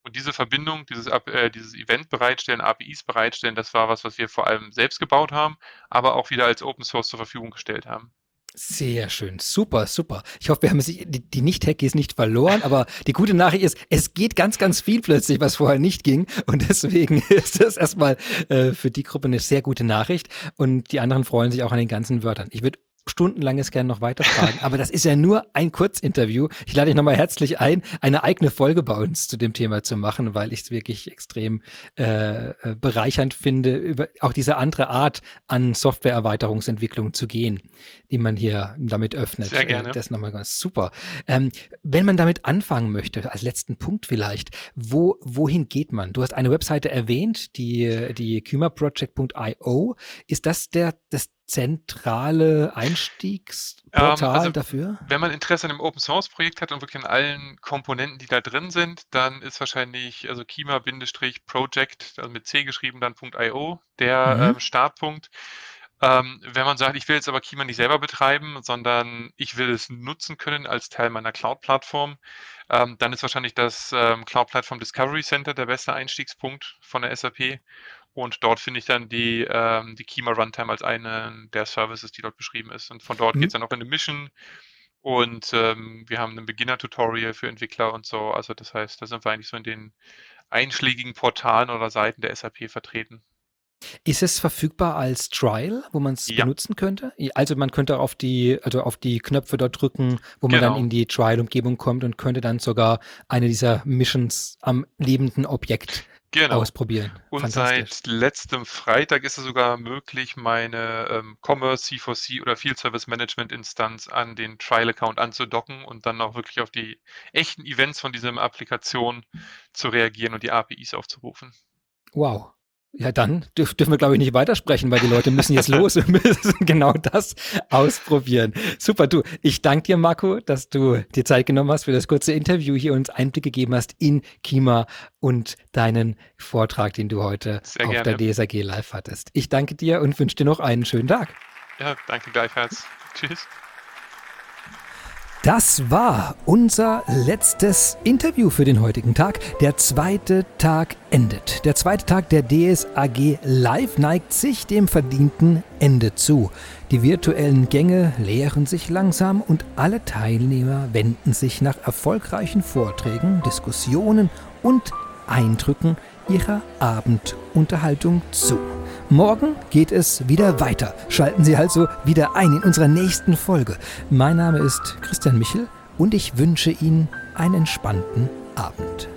Und diese Verbindung, dieses, äh, dieses Event bereitstellen, APIs bereitstellen, das war was, was wir vor allem selbst gebaut haben, aber auch wieder als Open Source zur Verfügung gestellt haben. Sehr schön, super, super. Ich hoffe, wir haben die, die Nicht-Techies nicht verloren, aber die gute Nachricht ist, es geht ganz, ganz viel plötzlich, was vorher nicht ging. Und deswegen [LAUGHS] ist das erstmal äh, für die Gruppe eine sehr gute Nachricht. Und die anderen freuen sich auch an den ganzen Wörtern. Ich würde stundenlanges gerne noch weiter fragen, aber das ist ja nur ein Kurzinterview. Ich lade dich nochmal herzlich ein, eine eigene Folge bei uns zu dem Thema zu machen, weil ich es wirklich extrem äh, äh, bereichernd finde, über auch diese andere Art an Softwareerweiterungsentwicklung zu gehen, die man hier damit öffnet. Sehr gerne. Das nochmal ganz super. Ähm, wenn man damit anfangen möchte, als letzten Punkt vielleicht, wo, wohin geht man? Du hast eine Webseite erwähnt, die, die kymaproject.io. Ist das der, das zentrale Einstiegsportal ähm, also, dafür? Wenn man Interesse an einem Open Source Projekt hat und wirklich an allen Komponenten, die da drin sind, dann ist wahrscheinlich also Kima-Project, also mit C geschrieben, dann .io, der mhm. ähm, Startpunkt. Ähm, wenn man sagt, ich will jetzt aber Kima nicht selber betreiben, sondern ich will es nutzen können als Teil meiner Cloud-Plattform, ähm, dann ist wahrscheinlich das ähm, Cloud-Plattform Discovery Center der beste Einstiegspunkt von der SAP. Und dort finde ich dann die, ähm, die Kima Runtime als eine der Services, die dort beschrieben ist. Und von dort mhm. geht es dann auch in eine Mission. Und ähm, wir haben ein Beginner-Tutorial für Entwickler und so. Also das heißt, da sind wir eigentlich so in den einschlägigen Portalen oder Seiten der SAP vertreten. Ist es verfügbar als Trial, wo man es ja. benutzen könnte? Also man könnte auf die, also auf die Knöpfe dort drücken, wo man genau. dann in die Trial-Umgebung kommt und könnte dann sogar eine dieser Missions am lebenden Objekt genau. ausprobieren. Und seit letztem Freitag ist es sogar möglich, meine ähm, Commerce, C4C oder Field Service Management Instanz an den Trial-Account anzudocken und dann auch wirklich auf die echten Events von dieser Applikation zu reagieren und die APIs aufzurufen. Wow. Ja, dann dürf, dürfen wir, glaube ich, nicht weitersprechen, weil die Leute müssen jetzt los und [LAUGHS] müssen genau das ausprobieren. Super, du. Ich danke dir, Marco, dass du dir Zeit genommen hast für das kurze Interview hier und uns Einblick gegeben hast in Kima und deinen Vortrag, den du heute Sehr auf gerne. der DSAG live hattest. Ich danke dir und wünsche dir noch einen schönen Tag. Ja, danke gleichfalls. Tschüss. Das war unser letztes Interview für den heutigen Tag. Der zweite Tag endet. Der zweite Tag der DSAG Live neigt sich dem verdienten Ende zu. Die virtuellen Gänge leeren sich langsam und alle Teilnehmer wenden sich nach erfolgreichen Vorträgen, Diskussionen und Eindrücken ihrer Abendunterhaltung zu. Morgen geht es wieder weiter. Schalten Sie also wieder ein in unserer nächsten Folge. Mein Name ist Christian Michel und ich wünsche Ihnen einen entspannten Abend.